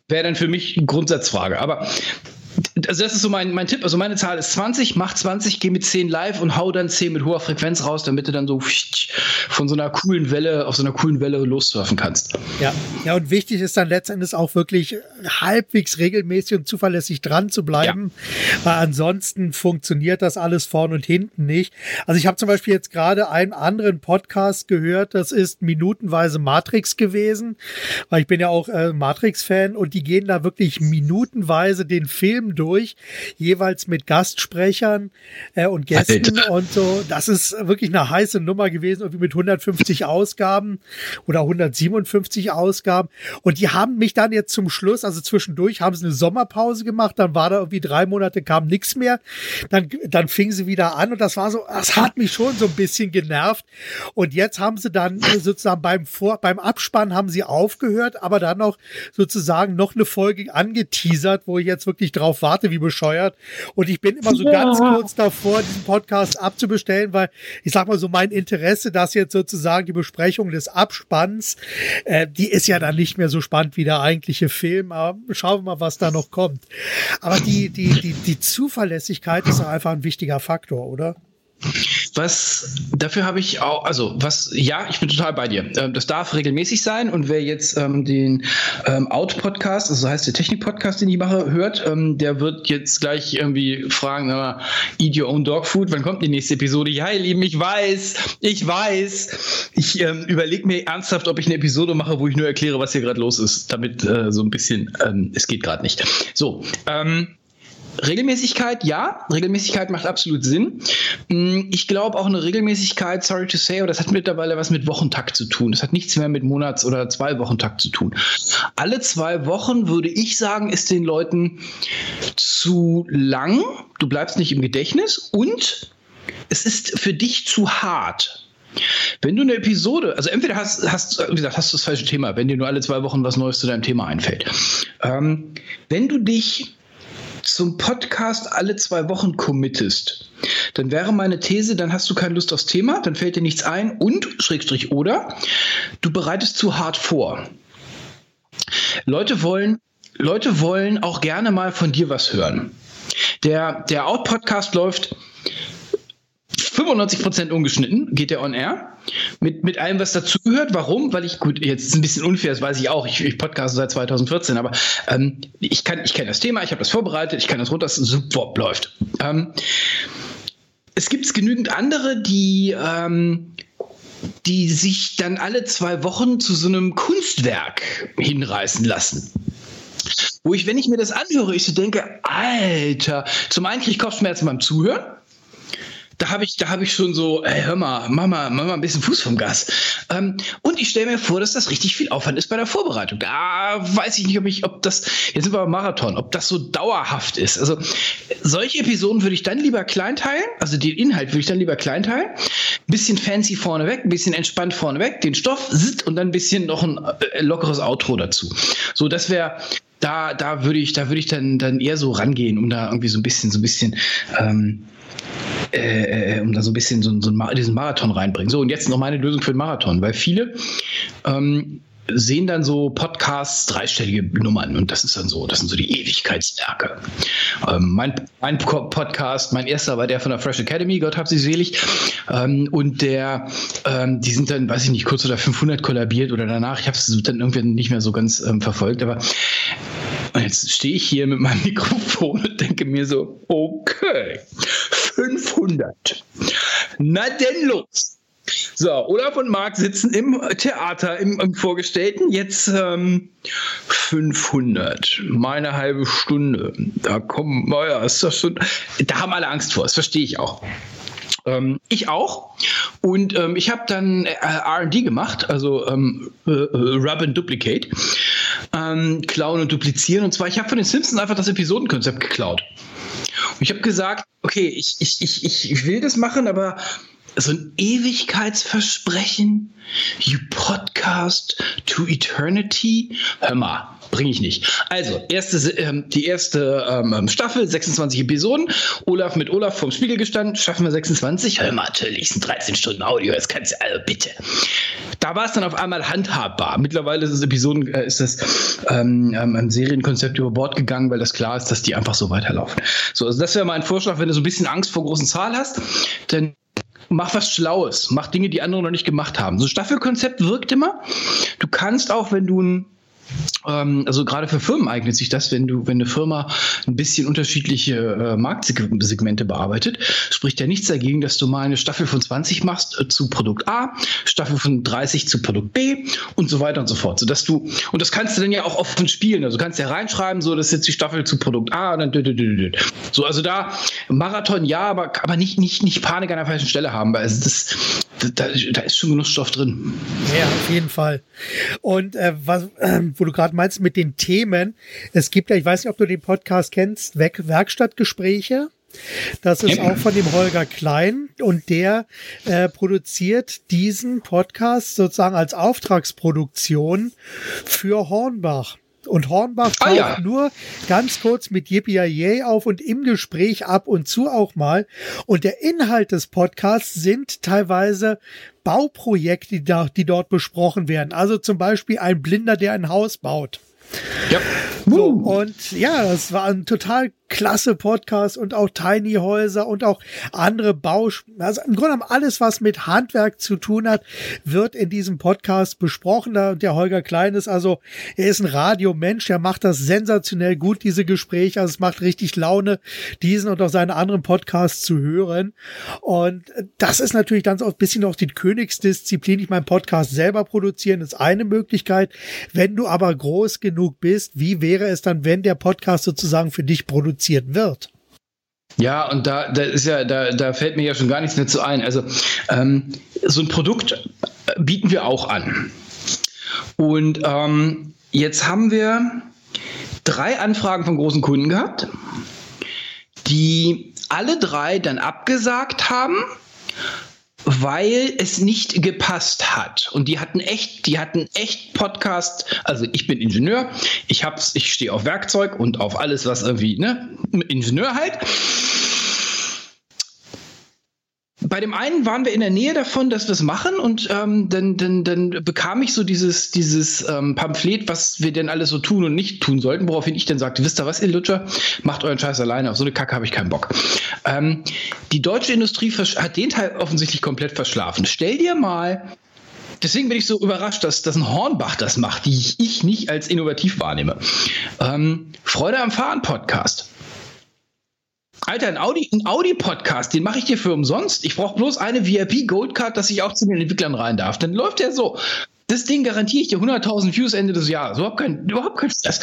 Wäre dann für mich eine Grundsatzfrage. Aber also das ist so mein, mein Tipp. Also meine Zahl ist 20, mach 20, geh mit 10 live und hau dann 10 mit hoher Frequenz raus, damit du dann so von so einer coolen Welle, auf so einer coolen Welle lossurfen kannst. Ja, ja, und wichtig ist dann letztendlich auch wirklich halbwegs regelmäßig und zuverlässig dran zu bleiben, ja. weil ansonsten funktioniert das alles vorn und hinten nicht. Also ich habe zum Beispiel jetzt gerade einen anderen Podcast gehört, das ist minutenweise Matrix gewesen, weil ich bin ja auch äh, Matrix-Fan und die gehen da wirklich minutenweise den Film durch, jeweils mit Gastsprechern äh, und Gästen Alter. und so. Das ist wirklich eine heiße Nummer gewesen, irgendwie mit 150 Ausgaben oder 157 Ausgaben. Und die haben mich dann jetzt zum Schluss, also zwischendurch, haben sie eine Sommerpause gemacht, dann war da irgendwie drei Monate, kam nichts mehr. Dann, dann fing sie wieder an und das war so, das hat mich schon so ein bisschen genervt. Und jetzt haben sie dann sozusagen beim Vor, beim Abspann haben sie aufgehört, aber dann noch sozusagen noch eine Folge angeteasert, wo ich jetzt wirklich drauf warte, wie bescheuert. Und ich bin immer so ja. ganz kurz davor, diesen Podcast abzubestellen, weil ich sag mal so mein Interesse, dass jetzt sozusagen die Besprechung des Abspanns, äh, die ist ja dann nicht mehr so spannend wie der eigentliche Film. Aber schauen wir mal, was da noch kommt. Aber die, die, die, die Zuverlässigkeit ist einfach ein wichtiger Faktor, oder? Was dafür habe ich auch, also was, ja, ich bin total bei dir. Ähm, das darf regelmäßig sein und wer jetzt ähm, den ähm, Out-Podcast, also heißt der Technik-Podcast, den ich mache, hört, ähm, der wird jetzt gleich irgendwie fragen, na, eat your own dog food, wann kommt die nächste Episode? Ja, ihr Lieben, ich weiß, ich weiß. Ich ähm, überlege mir ernsthaft, ob ich eine Episode mache, wo ich nur erkläre, was hier gerade los ist, damit äh, so ein bisschen, ähm, es geht gerade nicht. So, ähm, Regelmäßigkeit, ja. Regelmäßigkeit macht absolut Sinn. Mm, ich glaube auch eine Regelmäßigkeit, sorry to say, aber das hat mittlerweile was mit Wochentakt zu tun. Das hat nichts mehr mit Monats- oder zwei Wochentakt zu tun. Alle zwei Wochen würde ich sagen, ist den Leuten zu lang. Du bleibst nicht im Gedächtnis und es ist für dich zu hart. Wenn du eine Episode, also entweder hast, hast, wie gesagt, hast du das falsche Thema, wenn dir nur alle zwei Wochen was Neues zu deinem Thema einfällt. Ähm, wenn du dich zum Podcast alle zwei Wochen committest, dann wäre meine These, dann hast du keine Lust aufs Thema, dann fällt dir nichts ein und, Schrägstrich oder, du bereitest zu hart vor. Leute wollen, Leute wollen auch gerne mal von dir was hören. Der, der Out-Podcast läuft 95% ungeschnitten, geht der on air. Mit, mit allem, was dazugehört. Warum? Weil ich, gut, jetzt ist ein bisschen unfair, das weiß ich auch. Ich, ich podcaste seit 2014, aber ähm, ich, ich kenne das Thema, ich habe das vorbereitet, ich kann das runter, das super läuft. Ähm, es gibt genügend andere, die, ähm, die sich dann alle zwei Wochen zu so einem Kunstwerk hinreißen lassen wo ich, wenn ich mir das anhöre, ich so denke, Alter, zum einen kriege ich Kopfschmerzen beim Zuhören da habe ich, da ich schon so, ey, hör mal, mach mal, ein bisschen Fuß vom Gas. Ähm, und ich stelle mir vor, dass das richtig viel Aufwand ist bei der Vorbereitung. Da weiß ich nicht, ob ich, ob das, jetzt sind wir beim Marathon, ob das so dauerhaft ist. Also solche Episoden würde ich dann lieber kleinteilen, also den Inhalt würde ich dann lieber kleinteilen, bisschen fancy vorneweg, ein bisschen entspannt vorneweg, den Stoff und dann ein bisschen noch ein äh, lockeres Outro dazu. So, das wäre da, da würde ich, da würde ich dann, dann eher so rangehen, um da irgendwie so ein bisschen, so ein bisschen ähm, äh, äh, um da so ein bisschen so, so diesen Marathon reinbringen. So, und jetzt noch meine Lösung für den Marathon, weil viele ähm, sehen dann so Podcasts, dreistellige Nummern und das ist dann so, das sind so die Ewigkeitswerke. Ähm, mein, mein Podcast, mein erster war der von der Fresh Academy, Gott hab sie selig. Ähm, und der, ähm, die sind dann, weiß ich nicht, kurz oder 500 kollabiert oder danach. Ich habe es dann irgendwie nicht mehr so ganz ähm, verfolgt, aber jetzt stehe ich hier mit meinem Mikrofon und denke mir so, okay, 500. Na denn los. So, Olaf und Marc sitzen im Theater, im, im Vorgestellten. Jetzt ähm, 500, meine halbe Stunde. Da kommen, naja, ist das schon. Da haben alle Angst vor, das verstehe ich auch. Ähm, ich auch. Und ähm, ich habe dann äh, RD gemacht, also ähm, äh, äh, Rub and Duplicate. Ähm, klauen und duplizieren. Und zwar, ich habe von den Simpsons einfach das Episodenkonzept geklaut. Ich habe gesagt, okay, ich, ich, ich, ich will das machen, aber so ein Ewigkeitsversprechen, you podcast to eternity. Hör mal, bringe ich nicht. Also, erste, ähm, die erste ähm, Staffel, 26 Episoden. Olaf mit Olaf vom Spiegel gestanden, schaffen wir 26. Hör mal, natürlich sind 13 Stunden Audio, jetzt kannst du, also bitte. Da war es dann auf einmal handhabbar. Mittlerweile ist das Episoden, äh, ist das ähm, ähm, ein Serienkonzept über Bord gegangen, weil das klar ist, dass die einfach so weiterlaufen. So, also das wäre mein Vorschlag, wenn du so ein bisschen Angst vor großen Zahlen hast, dann mach was Schlaues, mach Dinge, die andere noch nicht gemacht haben. So Staffelkonzept wirkt immer. Du kannst auch, wenn du ein ähm, also gerade für Firmen eignet sich das, wenn du, wenn eine Firma ein bisschen unterschiedliche äh, Marktsegmente bearbeitet, spricht ja nichts dagegen, dass du mal eine Staffel von 20 machst äh, zu Produkt A, Staffel von 30 zu Produkt B und so weiter und so fort. Sodass du, und das kannst du dann ja auch offen spielen. Also du kannst ja reinschreiben, so, das ist jetzt die Staffel zu Produkt A und dann so, also da Marathon ja, aber, aber nicht, nicht, nicht Panik an der falschen Stelle haben, weil also das, da, da ist schon genug Stoff drin. Ja, auf jeden Fall. Und äh, was, äh, wo du gerade meinst mit den Themen, es gibt ja, ich weiß nicht, ob du den Podcast kennst, Werk Werkstattgespräche. Das ist auch von dem Holger Klein und der äh, produziert diesen Podcast sozusagen als Auftragsproduktion für Hornbach. Und Hornbach taucht ah, ja. nur ganz kurz mit Yippie auf und im Gespräch ab und zu auch mal. Und der Inhalt des Podcasts sind teilweise Bauprojekte, die, da, die dort besprochen werden. Also zum Beispiel ein Blinder, der ein Haus baut. Ja. So, und ja, das war ein total klasse Podcast und auch Tiny Häuser und auch andere Bausch. Also im Grunde genommen alles, was mit Handwerk zu tun hat, wird in diesem Podcast besprochen. Da der Holger Klein ist also, er ist ein Radiomensch, der macht das sensationell gut, diese Gespräche. Also es macht richtig Laune, diesen und auch seine anderen Podcasts zu hören. Und das ist natürlich dann so ein bisschen auch die Königsdisziplin. Ich mein Podcast selber produzieren ist eine Möglichkeit. Wenn du aber groß genug bist, wie wäre es dann, wenn der Podcast sozusagen für dich produziert produziert wird. Ja, und da, da ist ja, da, da fällt mir ja schon gar nichts mehr zu ein. Also ähm, so ein Produkt bieten wir auch an. Und ähm, jetzt haben wir drei Anfragen von großen Kunden gehabt, die alle drei dann abgesagt haben weil es nicht gepasst hat. Und die hatten echt, die hatten echt Podcast. Also ich bin Ingenieur, ich hab's, ich stehe auf Werkzeug und auf alles, was irgendwie, ne, Ingenieur halt bei dem einen waren wir in der Nähe davon, dass wir es machen und ähm, dann, dann, dann bekam ich so dieses, dieses ähm, Pamphlet, was wir denn alles so tun und nicht tun sollten, woraufhin ich dann sagte, wisst ihr was, ihr Lutscher, macht euren Scheiß alleine, auf so eine Kacke habe ich keinen Bock. Ähm, die deutsche Industrie hat den Teil offensichtlich komplett verschlafen. Stell dir mal deswegen bin ich so überrascht, dass, dass ein Hornbach das macht, die ich, ich nicht als innovativ wahrnehme. Ähm, Freude am Fahren Podcast. Alter, ein Audi, ein Audi-Podcast, den mache ich dir für umsonst. Ich brauche bloß eine VIP-Goldcard, dass ich auch zu den Entwicklern rein darf. Dann läuft der so. Das Ding garantiere ich dir 100.000 Views Ende des Jahres. Überhaupt kein, überhaupt kein Stress.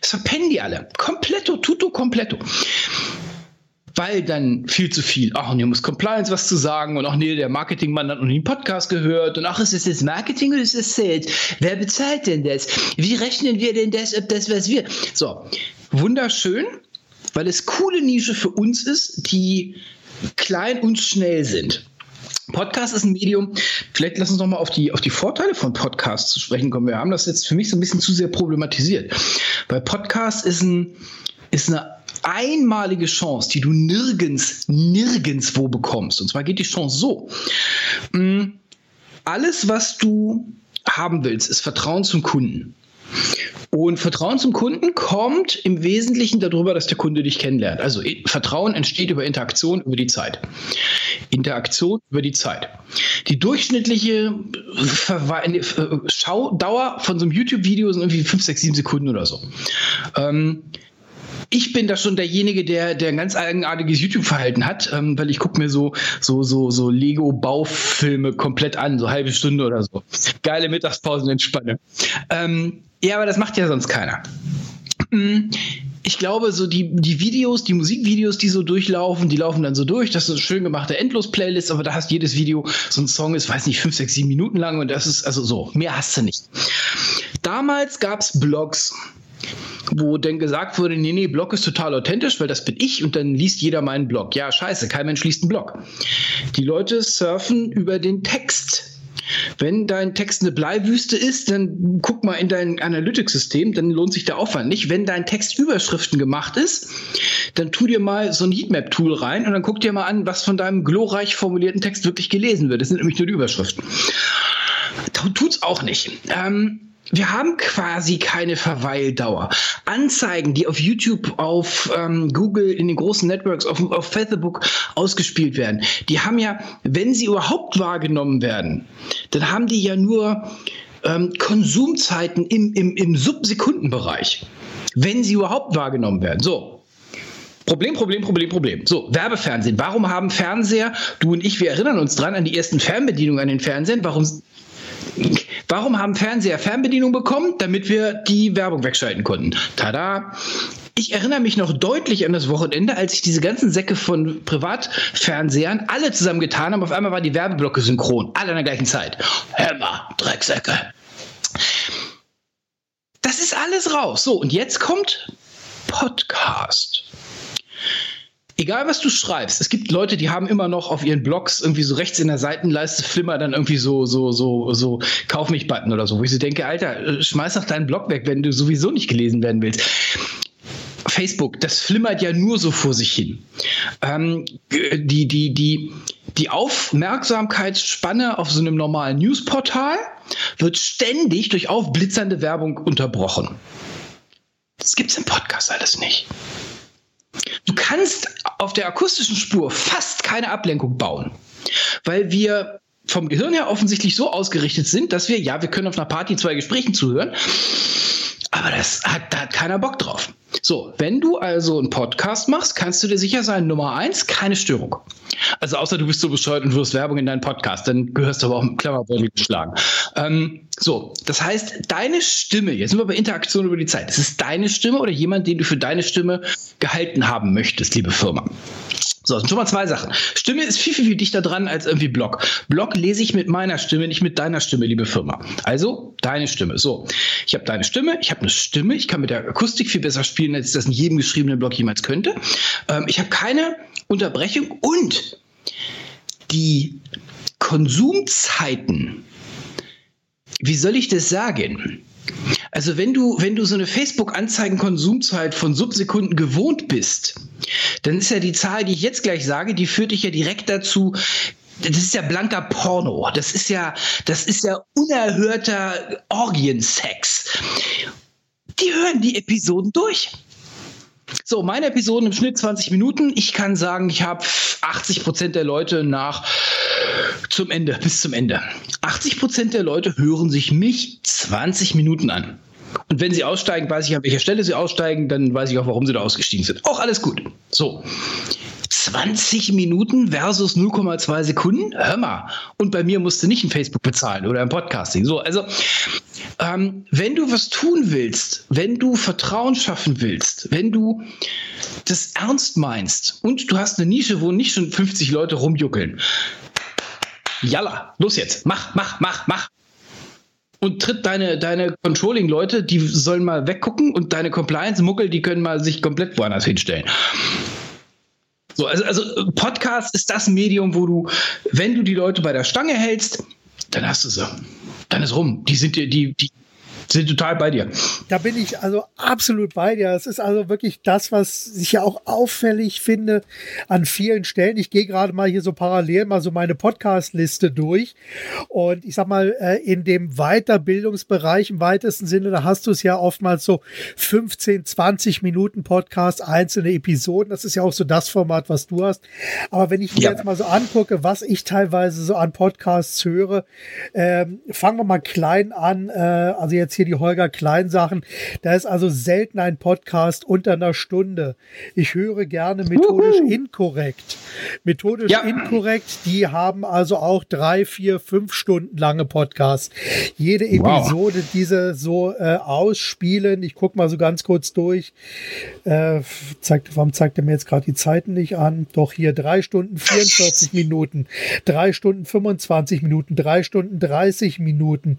Das verpennen die alle. Kompletto, tutto, kompletto. Weil dann viel zu viel. Ach, und hier muss Compliance was zu sagen. Und ach nee, der Marketingmann hat noch nie einen Podcast gehört. Und ach, ist das jetzt Marketing oder ist das Sales? Wer bezahlt denn das? Wie rechnen wir denn das, ob das, was wir. So, wunderschön weil es coole Nische für uns ist, die klein und schnell sind. Podcast ist ein Medium. Vielleicht lass uns noch mal auf die, auf die Vorteile von Podcasts zu sprechen kommen. Wir haben das jetzt für mich so ein bisschen zu sehr problematisiert. Weil Podcast ist, ein, ist eine einmalige Chance, die du nirgends, nirgendswo bekommst. Und zwar geht die Chance so. Mm, alles, was du haben willst, ist Vertrauen zum Kunden. Und Vertrauen zum Kunden kommt im Wesentlichen darüber, dass der Kunde dich kennenlernt. Also Vertrauen entsteht über Interaktion über die Zeit. Interaktion über die Zeit. Die durchschnittliche äh, Schaudauer von so einem YouTube-Video sind irgendwie 5, 6, 7 Sekunden oder so. Ähm, ich bin da schon derjenige, der, der ein ganz eigenartiges YouTube-Verhalten hat, ähm, weil ich gucke mir so, so, so, so Lego-Baufilme komplett an, so halbe Stunde oder so. Geile Mittagspausen entspanne. Ähm, ja, aber das macht ja sonst keiner. Mm, ich glaube, so die, die Videos, die Musikvideos, die so durchlaufen, die laufen dann so durch. Das ist eine schön gemachte Endlos-Playlist, aber da hast jedes Video, so ein Song ist, weiß nicht, fünf, sechs, sieben Minuten lang und das ist also so. Mehr hast du nicht. Damals gab es Blogs wo dann gesagt wurde, nee, nee, Blog ist total authentisch, weil das bin ich und dann liest jeder meinen Blog. Ja, scheiße, kein Mensch liest einen Blog. Die Leute surfen über den Text. Wenn dein Text eine Bleiwüste ist, dann guck mal in dein Analytics-System, dann lohnt sich der Aufwand nicht. Wenn dein Text Überschriften gemacht ist, dann tu dir mal so ein Heatmap-Tool rein und dann guck dir mal an, was von deinem glorreich formulierten Text wirklich gelesen wird. Das sind nämlich nur die Überschriften. Tut's auch nicht. Ähm, wir haben quasi keine Verweildauer. Anzeigen, die auf YouTube, auf ähm, Google, in den großen Networks, auf, auf Facebook ausgespielt werden, die haben ja, wenn sie überhaupt wahrgenommen werden, dann haben die ja nur ähm, Konsumzeiten im, im, im Subsekundenbereich, wenn sie überhaupt wahrgenommen werden. So, Problem, Problem, Problem, Problem. So, Werbefernsehen. Warum haben Fernseher, du und ich, wir erinnern uns dran an die ersten Fernbedienungen an den Fernsehen, warum Warum haben Fernseher Fernbedienung bekommen? Damit wir die Werbung wegschalten konnten. Tada! Ich erinnere mich noch deutlich an das Wochenende, als ich diese ganzen Säcke von Privatfernsehern alle zusammen getan habe. Auf einmal war die Werbeblocke synchron. Alle in der gleichen Zeit. Hämmer, Drecksäcke. Das ist alles raus. So, und jetzt kommt Podcast egal was du schreibst, es gibt Leute, die haben immer noch auf ihren Blogs irgendwie so rechts in der Seitenleiste flimmer dann irgendwie so, so, so, so Kauf mich Button oder so, wo ich so denke, Alter, äh, schmeiß doch deinen Blog weg, wenn du sowieso nicht gelesen werden willst. Facebook, das flimmert ja nur so vor sich hin. Ähm, die, die, die, die Aufmerksamkeitsspanne auf so einem normalen Newsportal wird ständig durch aufblitzernde Werbung unterbrochen. Das gibt's im Podcast alles nicht. Du kannst auf der akustischen Spur fast keine Ablenkung bauen, weil wir vom Gehirn her offensichtlich so ausgerichtet sind, dass wir, ja, wir können auf einer Party zwei Gesprächen zuhören, aber das hat, da hat keiner Bock drauf. So, wenn du also einen Podcast machst, kannst du dir sicher sein, Nummer eins, keine Störung. Also außer du bist so bescheuert und wirst Werbung in deinen Podcast, dann gehörst du aber auch mit Klammerbeutel geschlagen. Ähm, so, das heißt, deine Stimme, jetzt sind wir bei Interaktion über die Zeit, es ist deine Stimme oder jemand, den du für deine Stimme gehalten haben möchtest, liebe Firma. So, sind schon mal zwei Sachen. Stimme ist viel, viel, viel dichter dran als irgendwie Blog. Blog lese ich mit meiner Stimme, nicht mit deiner Stimme, liebe Firma. Also deine Stimme. So, ich habe deine Stimme, ich habe eine Stimme, ich kann mit der Akustik viel besser spielen, als ich das in jedem geschriebenen Blog jemals könnte. Ähm, ich habe keine Unterbrechung und die Konsumzeiten, wie soll ich das sagen? Also wenn du, wenn du so eine Facebook-Anzeigen-Konsumzeit von Subsekunden gewohnt bist, dann ist ja die Zahl, die ich jetzt gleich sage, die führt dich ja direkt dazu, das ist ja blanker Porno. Das ist ja, das ist ja unerhörter Orgiensex. Die hören die Episoden durch. So, meine Episoden im Schnitt 20 Minuten. Ich kann sagen, ich habe 80 Prozent der Leute nach zum Ende, bis zum Ende. 80 Prozent der Leute hören sich mich 20 Minuten an. Und wenn sie aussteigen, weiß ich, an welcher Stelle sie aussteigen, dann weiß ich auch, warum sie da ausgestiegen sind. Auch alles gut. So. 20 Minuten versus 0,2 Sekunden? Hör mal. Und bei mir musst du nicht ein Facebook bezahlen oder ein Podcasting. So, also, ähm, wenn du was tun willst, wenn du Vertrauen schaffen willst, wenn du das ernst meinst und du hast eine Nische, wo nicht schon 50 Leute rumjuckeln, Jalla, los jetzt, mach, mach, mach, mach. Und tritt deine, deine Controlling-Leute, die sollen mal weggucken und deine Compliance-Muckel, die können mal sich komplett woanders hinstellen. So, also, also Podcast ist das Medium, wo du, wenn du die Leute bei der Stange hältst, dann hast du sie. Dann ist rum. Die sind dir, die, die, sind total bei dir. Da bin ich also absolut bei dir. Es ist also wirklich das, was ich ja auch auffällig finde an vielen Stellen. Ich gehe gerade mal hier so parallel mal so meine Podcast-Liste durch. Und ich sag mal, äh, in dem Weiterbildungsbereich im weitesten Sinne, da hast du es ja oftmals so 15, 20 Minuten Podcast, einzelne Episoden. Das ist ja auch so das Format, was du hast. Aber wenn ich mir ja. jetzt mal so angucke, was ich teilweise so an Podcasts höre, ähm, fangen wir mal klein an. Äh, also jetzt hier die Holger Klein Sachen. Da ist also selten ein Podcast unter einer Stunde. Ich höre gerne methodisch Uhu. inkorrekt. Methodisch ja. inkorrekt, die haben also auch drei, vier, fünf Stunden lange Podcasts. Jede Episode wow. diese so äh, ausspielen. Ich gucke mal so ganz kurz durch. Äh, zeigt, warum zeigt er mir jetzt gerade die Zeiten nicht an? Doch hier drei Stunden 44 Minuten, drei Stunden 25 Minuten, drei Stunden 30 Minuten.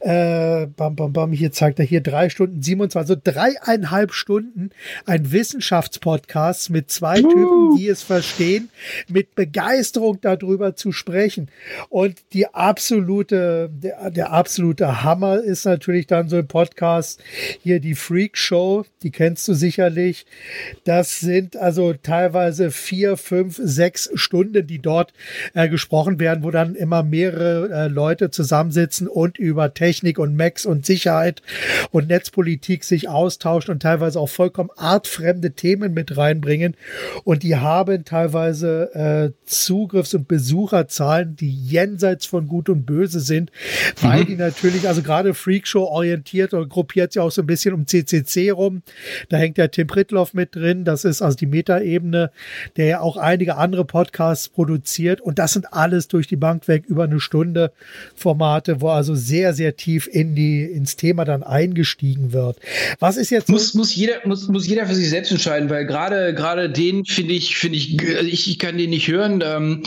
Äh, bam, bam, bam, bam, hier zeigt er hier drei Stunden 27, also dreieinhalb Stunden ein Wissenschaftspodcast mit zwei uh. Typen, die es verstehen, mit Begeisterung darüber zu sprechen. Und die absolute, der, der absolute Hammer ist natürlich dann so ein Podcast, hier die Freak Show, die kennst du sicherlich. Das sind also teilweise vier, fünf, sechs Stunden, die dort äh, gesprochen werden, wo dann immer mehrere äh, Leute zusammensitzen und über Technik und Macs und Sicherheit und Netzpolitik sich austauschen und teilweise auch vollkommen artfremde Themen mit reinbringen. Und die haben teilweise äh, Zugriffs- und Besucherzahlen, die jenseits von Gut und Böse sind, weil mhm. die natürlich, also gerade Freakshow orientiert und gruppiert sich auch so ein bisschen um CCC rum. Da hängt der Tim Pritloff mit drin. Das ist also die Metaebene, der ja auch einige andere Podcasts produziert. Und das sind alles durch die Bank weg über eine Stunde Formate, wo also sehr, sehr tief in die, ins Thema dann eingestiegen wird. Was ist jetzt? Muss, muss jeder, muss, muss jeder für sich selbst entscheiden, weil gerade, gerade den finde ich, finde ich, also ich, ich kann den nicht hören. Ähm,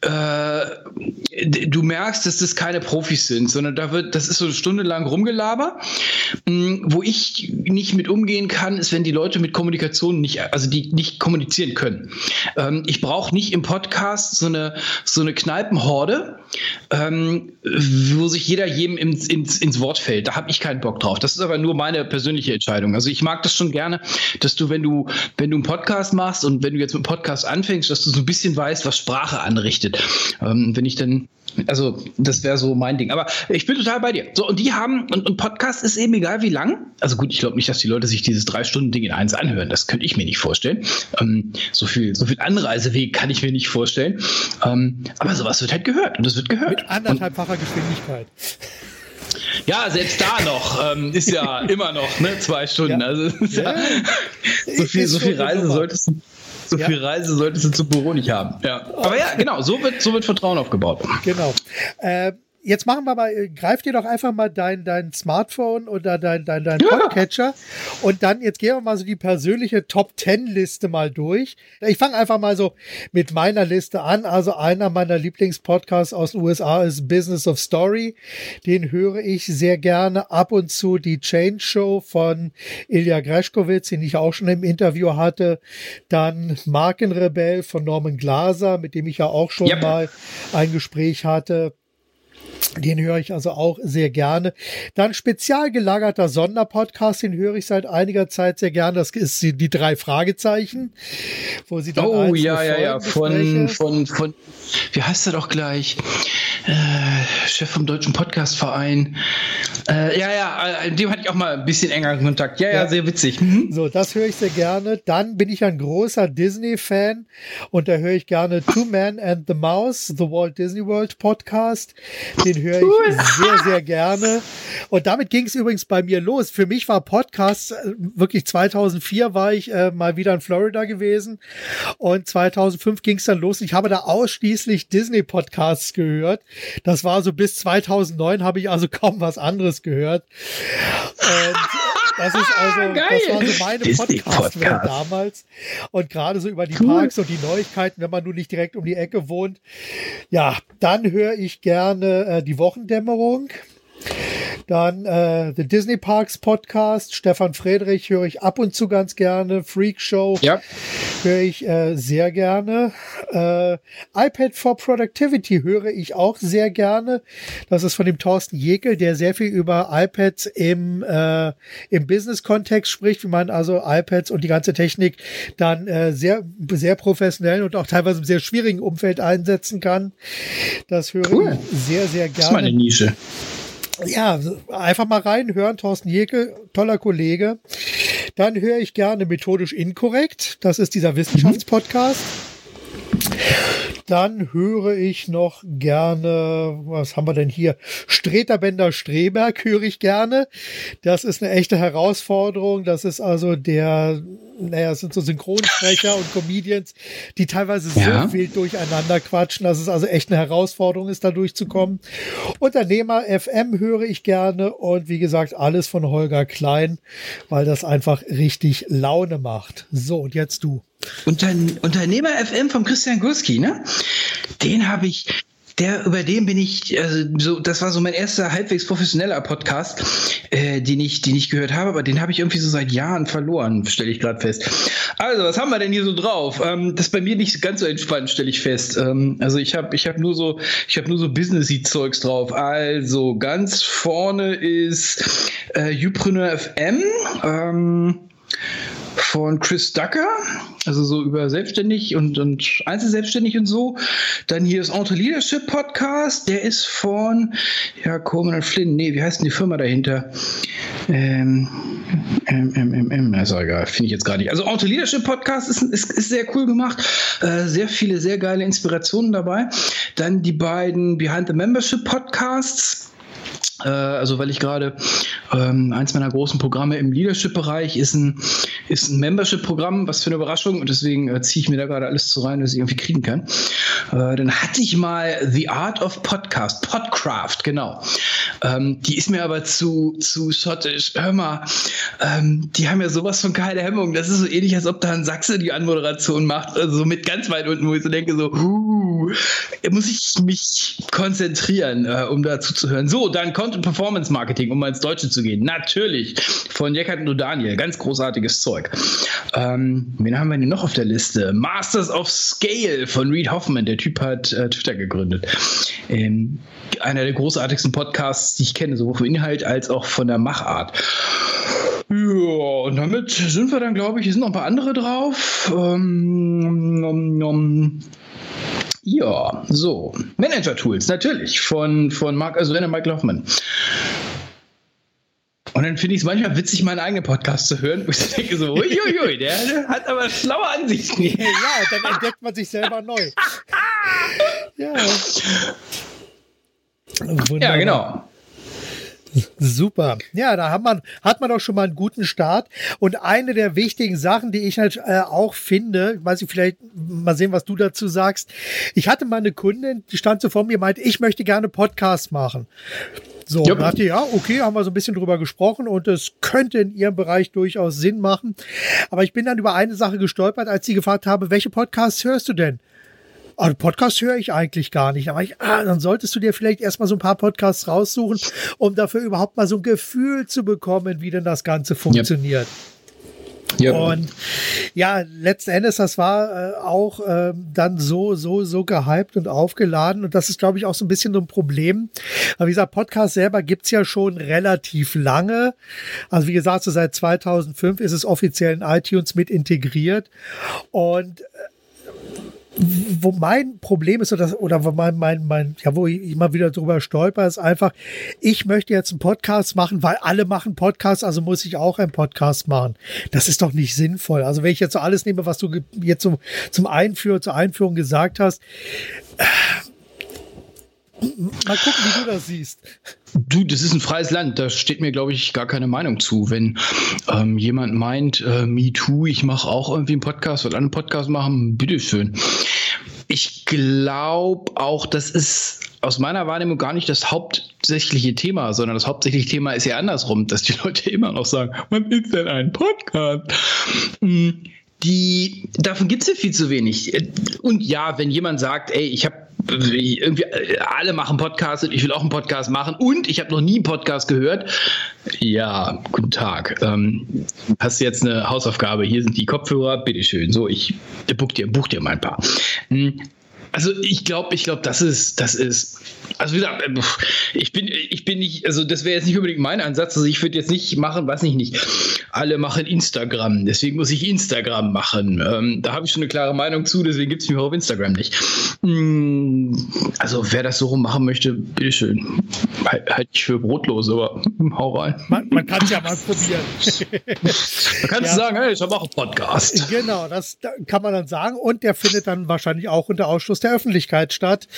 äh, du merkst, dass das keine Profis sind, sondern da wird, das ist so eine Stunde lang rumgelaber. Mm, wo ich nicht mit umgehen kann, ist, wenn die Leute mit Kommunikation nicht, also die nicht kommunizieren können. Ähm, ich brauche nicht im Podcast so eine, so eine Kneipenhorde, ähm, wo sich jeder jedem ins, ins, ins Wort fällt. Da habe ich keinen Bock drauf. Das ist aber nur meine persönliche Entscheidung. Also ich mag das schon gerne, dass du, wenn du, wenn du einen Podcast machst und wenn du jetzt mit einem Podcast anfängst, dass du so ein bisschen weißt, was Sprache anrichtet. Ähm, wenn ich dann also, das wäre so mein Ding. Aber ich bin total bei dir. So, und die haben, und, und Podcast ist eben egal wie lang. Also gut, ich glaube nicht, dass die Leute sich dieses Drei-Stunden-Ding in eins anhören. Das könnte ich mir nicht vorstellen. Ähm, so viel, so viel Anreiseweg kann ich mir nicht vorstellen. Ähm, aber sowas wird halt gehört und das wird gehört. Mit anderthalbfacher Geschwindigkeit. Ja, selbst da noch ähm, ist ja immer noch ne, zwei Stunden. Ja. Also ja, so viel, so viel Reise solltest du. So viel Reise solltest du zum Büro nicht haben. Ja. Aber ja, genau, so wird, so wird Vertrauen aufgebaut. Genau. Äh, jetzt machen wir mal, greif dir doch einfach mal dein, dein Smartphone oder dein, dein, dein Podcatcher ja. und dann, jetzt gehen wir mal so die persönliche Top 10 Liste mal durch. Ich fange einfach mal so mit meiner Liste an. Also einer meiner Lieblingspodcasts aus den USA ist Business of Story. Den höre ich sehr gerne. Ab und zu die Change Show von Ilya Greschkowitz, den ich auch schon im Interview hatte. Dann Markenrebell von Norman Glaser, mit dem ich ja auch schon yep. mal ein Gespräch hatte. Den höre ich also auch sehr gerne. Dann spezial gelagerter Sonderpodcast, den höre ich seit einiger Zeit sehr gerne. Das ist die, die drei Fragezeichen, wo sie dann Oh ja, ja, ja, von, von, von, wie heißt er doch gleich? Äh, Chef vom Deutschen Podcastverein. Äh, ja, ja, äh, dem hatte ich auch mal ein bisschen enger Kontakt. Ja, ja, ja sehr witzig. Mhm. So, das höre ich sehr gerne. Dann bin ich ein großer Disney-Fan und da höre ich gerne Two Men and the Mouse, The Walt Disney World Podcast. Den höre cool. ich sehr, sehr gerne. Und damit ging es übrigens bei mir los. Für mich war Podcast äh, wirklich 2004 war ich äh, mal wieder in Florida gewesen und 2005 ging es dann los. Ich habe da ausschließlich Disney-Podcasts gehört. Das war so bis 2009 habe ich also kaum was anderes gehört. Und das ist also, Geil. das war so meine Podcast-Welt Podcast. damals. Und gerade so über die cool. Parks und die Neuigkeiten, wenn man nun nicht direkt um die Ecke wohnt. Ja, dann höre ich gerne äh, die Wochendämmerung. Dann äh, The Disney Parks Podcast. Stefan Friedrich höre ich ab und zu ganz gerne. Freak Show ja. höre ich äh, sehr gerne. Äh, iPad for Productivity höre ich auch sehr gerne. Das ist von dem Thorsten Jekel, der sehr viel über iPads im, äh, im Business-Kontext spricht, wie man also iPads und die ganze Technik dann äh, sehr, sehr professionell und auch teilweise im sehr schwierigen Umfeld einsetzen kann. Das höre cool. ich sehr, sehr gerne. Das ist meine Nische ja, einfach mal reinhören. Thorsten Jekel, toller Kollege. Dann höre ich gerne methodisch inkorrekt. Das ist dieser Wissenschaftspodcast. Dann höre ich noch gerne, was haben wir denn hier? Streterbender Streberg höre ich gerne. Das ist eine echte Herausforderung. Das ist also der, naja, es sind so Synchronsprecher und Comedians, die teilweise ja. so wild durcheinander quatschen. Das ist also echt eine Herausforderung, ist da durchzukommen. Unternehmer FM höre ich gerne und wie gesagt, alles von Holger Klein, weil das einfach richtig Laune macht. So, und jetzt du. Unterne Unternehmer FM von Christian Gurski, ne? Den habe ich, der, über den bin ich, also so, das war so mein erster halbwegs professioneller Podcast, äh, den ich, den ich gehört habe, aber den habe ich irgendwie so seit Jahren verloren, stelle ich gerade fest. Also, was haben wir denn hier so drauf? Ähm, das ist bei mir nicht ganz so entspannt, stelle ich fest. Ähm, also ich habe, ich habe nur so, ich habe so Businessy-Zeugs drauf. Also ganz vorne ist äh, Upreneur FM. Ähm, von Chris Ducker, also so über selbstständig und, und Einzelselbstständig und so. Dann hier ist Auto Leadership Podcast, der ist von, ja, Coleman und Flynn, nee, wie heißt denn die Firma dahinter? Ähm, ähm, ähm, ähm, ist auch egal, finde ich jetzt gar nicht. Also Auto Leadership Podcast ist, ist, ist sehr cool gemacht, äh, sehr viele, sehr geile Inspirationen dabei. Dann die beiden Behind the Membership Podcasts also weil ich gerade ähm, eins meiner großen Programme im Leadership-Bereich ist ein, ist ein Membership-Programm, was für eine Überraschung und deswegen äh, ziehe ich mir da gerade alles zu rein, was ich irgendwie kriegen kann. Äh, dann hatte ich mal The Art of Podcast, Podcraft, genau. Ähm, die ist mir aber zu, zu schottisch. Hör mal, ähm, die haben ja sowas von keine Hemmung. Das ist so ähnlich, als ob da ein Sachse die Anmoderation macht, also mit ganz weit unten, wo ich so denke, so, uh, muss ich mich konzentrieren, äh, um dazu zu hören. So, dann Content Performance Marketing, um mal ins Deutsche zu gehen. Natürlich. Von Jekat und Daniel. Ganz großartiges Zeug. Ähm, wen haben wir denn noch auf der Liste? Masters of Scale von Reed Hoffman. Der Typ hat äh, Twitter gegründet. Ähm, einer der großartigsten Podcasts, die ich kenne, sowohl vom Inhalt als auch von der Machart. Ja, und damit sind wir dann, glaube ich, hier sind noch ein paar andere drauf. Ähm, um, um, ja, so. Manager-Tools, natürlich, von, von Mark und Mike Loffman. Und dann finde ich es manchmal witzig, meinen eigenen Podcast zu hören, wo ich denke so, uiuiui, der, der hat aber schlaue Ansichten. ja, dann entdeckt man sich selber neu. ja. Wunderbar. Ja, genau. Super. Ja, da hat man, hat man doch schon mal einen guten Start. Und eine der wichtigen Sachen, die ich halt äh, auch finde, weiß ich vielleicht mal sehen, was du dazu sagst. Ich hatte mal eine Kundin, die stand so vor mir, meinte, ich möchte gerne Podcast machen. So, yep. dachte ja, okay, haben wir so ein bisschen drüber gesprochen und es könnte in ihrem Bereich durchaus Sinn machen. Aber ich bin dann über eine Sache gestolpert, als sie gefragt habe, welche Podcasts hörst du denn? Also Podcast höre ich eigentlich gar nicht. Aber ich, ah, dann solltest du dir vielleicht erstmal so ein paar Podcasts raussuchen, um dafür überhaupt mal so ein Gefühl zu bekommen, wie denn das Ganze funktioniert. Yep. Und ja, letzten Endes, das war äh, auch äh, dann so, so, so gehypt und aufgeladen. Und das ist, glaube ich, auch so ein bisschen so ein Problem. Aber wie gesagt, Podcast selber gibt's ja schon relativ lange. Also wie gesagt, so seit 2005 ist es offiziell in iTunes mit integriert. Und äh, wo mein Problem ist, oder, oder wo mein, mein, mein, ja, wo ich immer wieder drüber stolper, ist einfach, ich möchte jetzt einen Podcast machen, weil alle machen Podcasts, also muss ich auch einen Podcast machen. Das ist doch nicht sinnvoll. Also wenn ich jetzt so alles nehme, was du jetzt zum, zum Einführen, zur Einführung gesagt hast, Mal gucken, wie du das siehst. Du, das ist ein freies Land. Da steht mir, glaube ich, gar keine Meinung zu. Wenn ähm, jemand meint, äh, me too, ich mache auch irgendwie einen Podcast oder einen Podcast machen, bitteschön. Ich glaube auch, das ist aus meiner Wahrnehmung gar nicht das hauptsächliche Thema, sondern das hauptsächliche Thema ist ja andersrum, dass die Leute immer noch sagen, was ist denn ein Podcast? Hm, die, davon gibt es ja viel zu wenig. Und ja, wenn jemand sagt, ey, ich habe irgendwie äh, alle machen Podcasts und ich will auch einen Podcast machen und ich habe noch nie einen Podcast gehört. Ja, guten Tag. Ähm, hast du jetzt eine Hausaufgabe? Hier sind die Kopfhörer, bitteschön. So, ich buch dir, buch dir mal ein paar. Hm, also ich glaube, ich glaube, das ist, das ist, also wie gesagt, äh, ich bin, ich bin nicht, also das wäre jetzt nicht unbedingt mein Ansatz. Also ich würde jetzt nicht machen, weiß ich nicht. Alle machen Instagram, deswegen muss ich Instagram machen. Ähm, da habe ich schon eine klare Meinung zu, deswegen gibt es mich auch auf Instagram nicht. Hm, also wer das so rum machen möchte, bitteschön. Halt, halt ich für brotlos, aber hau rein. Man, man kann es ja mal probieren. man kann ja. sagen, hey, ich habe auch einen Podcast. Genau, das kann man dann sagen und der findet dann wahrscheinlich auch unter Ausschluss der Öffentlichkeit statt,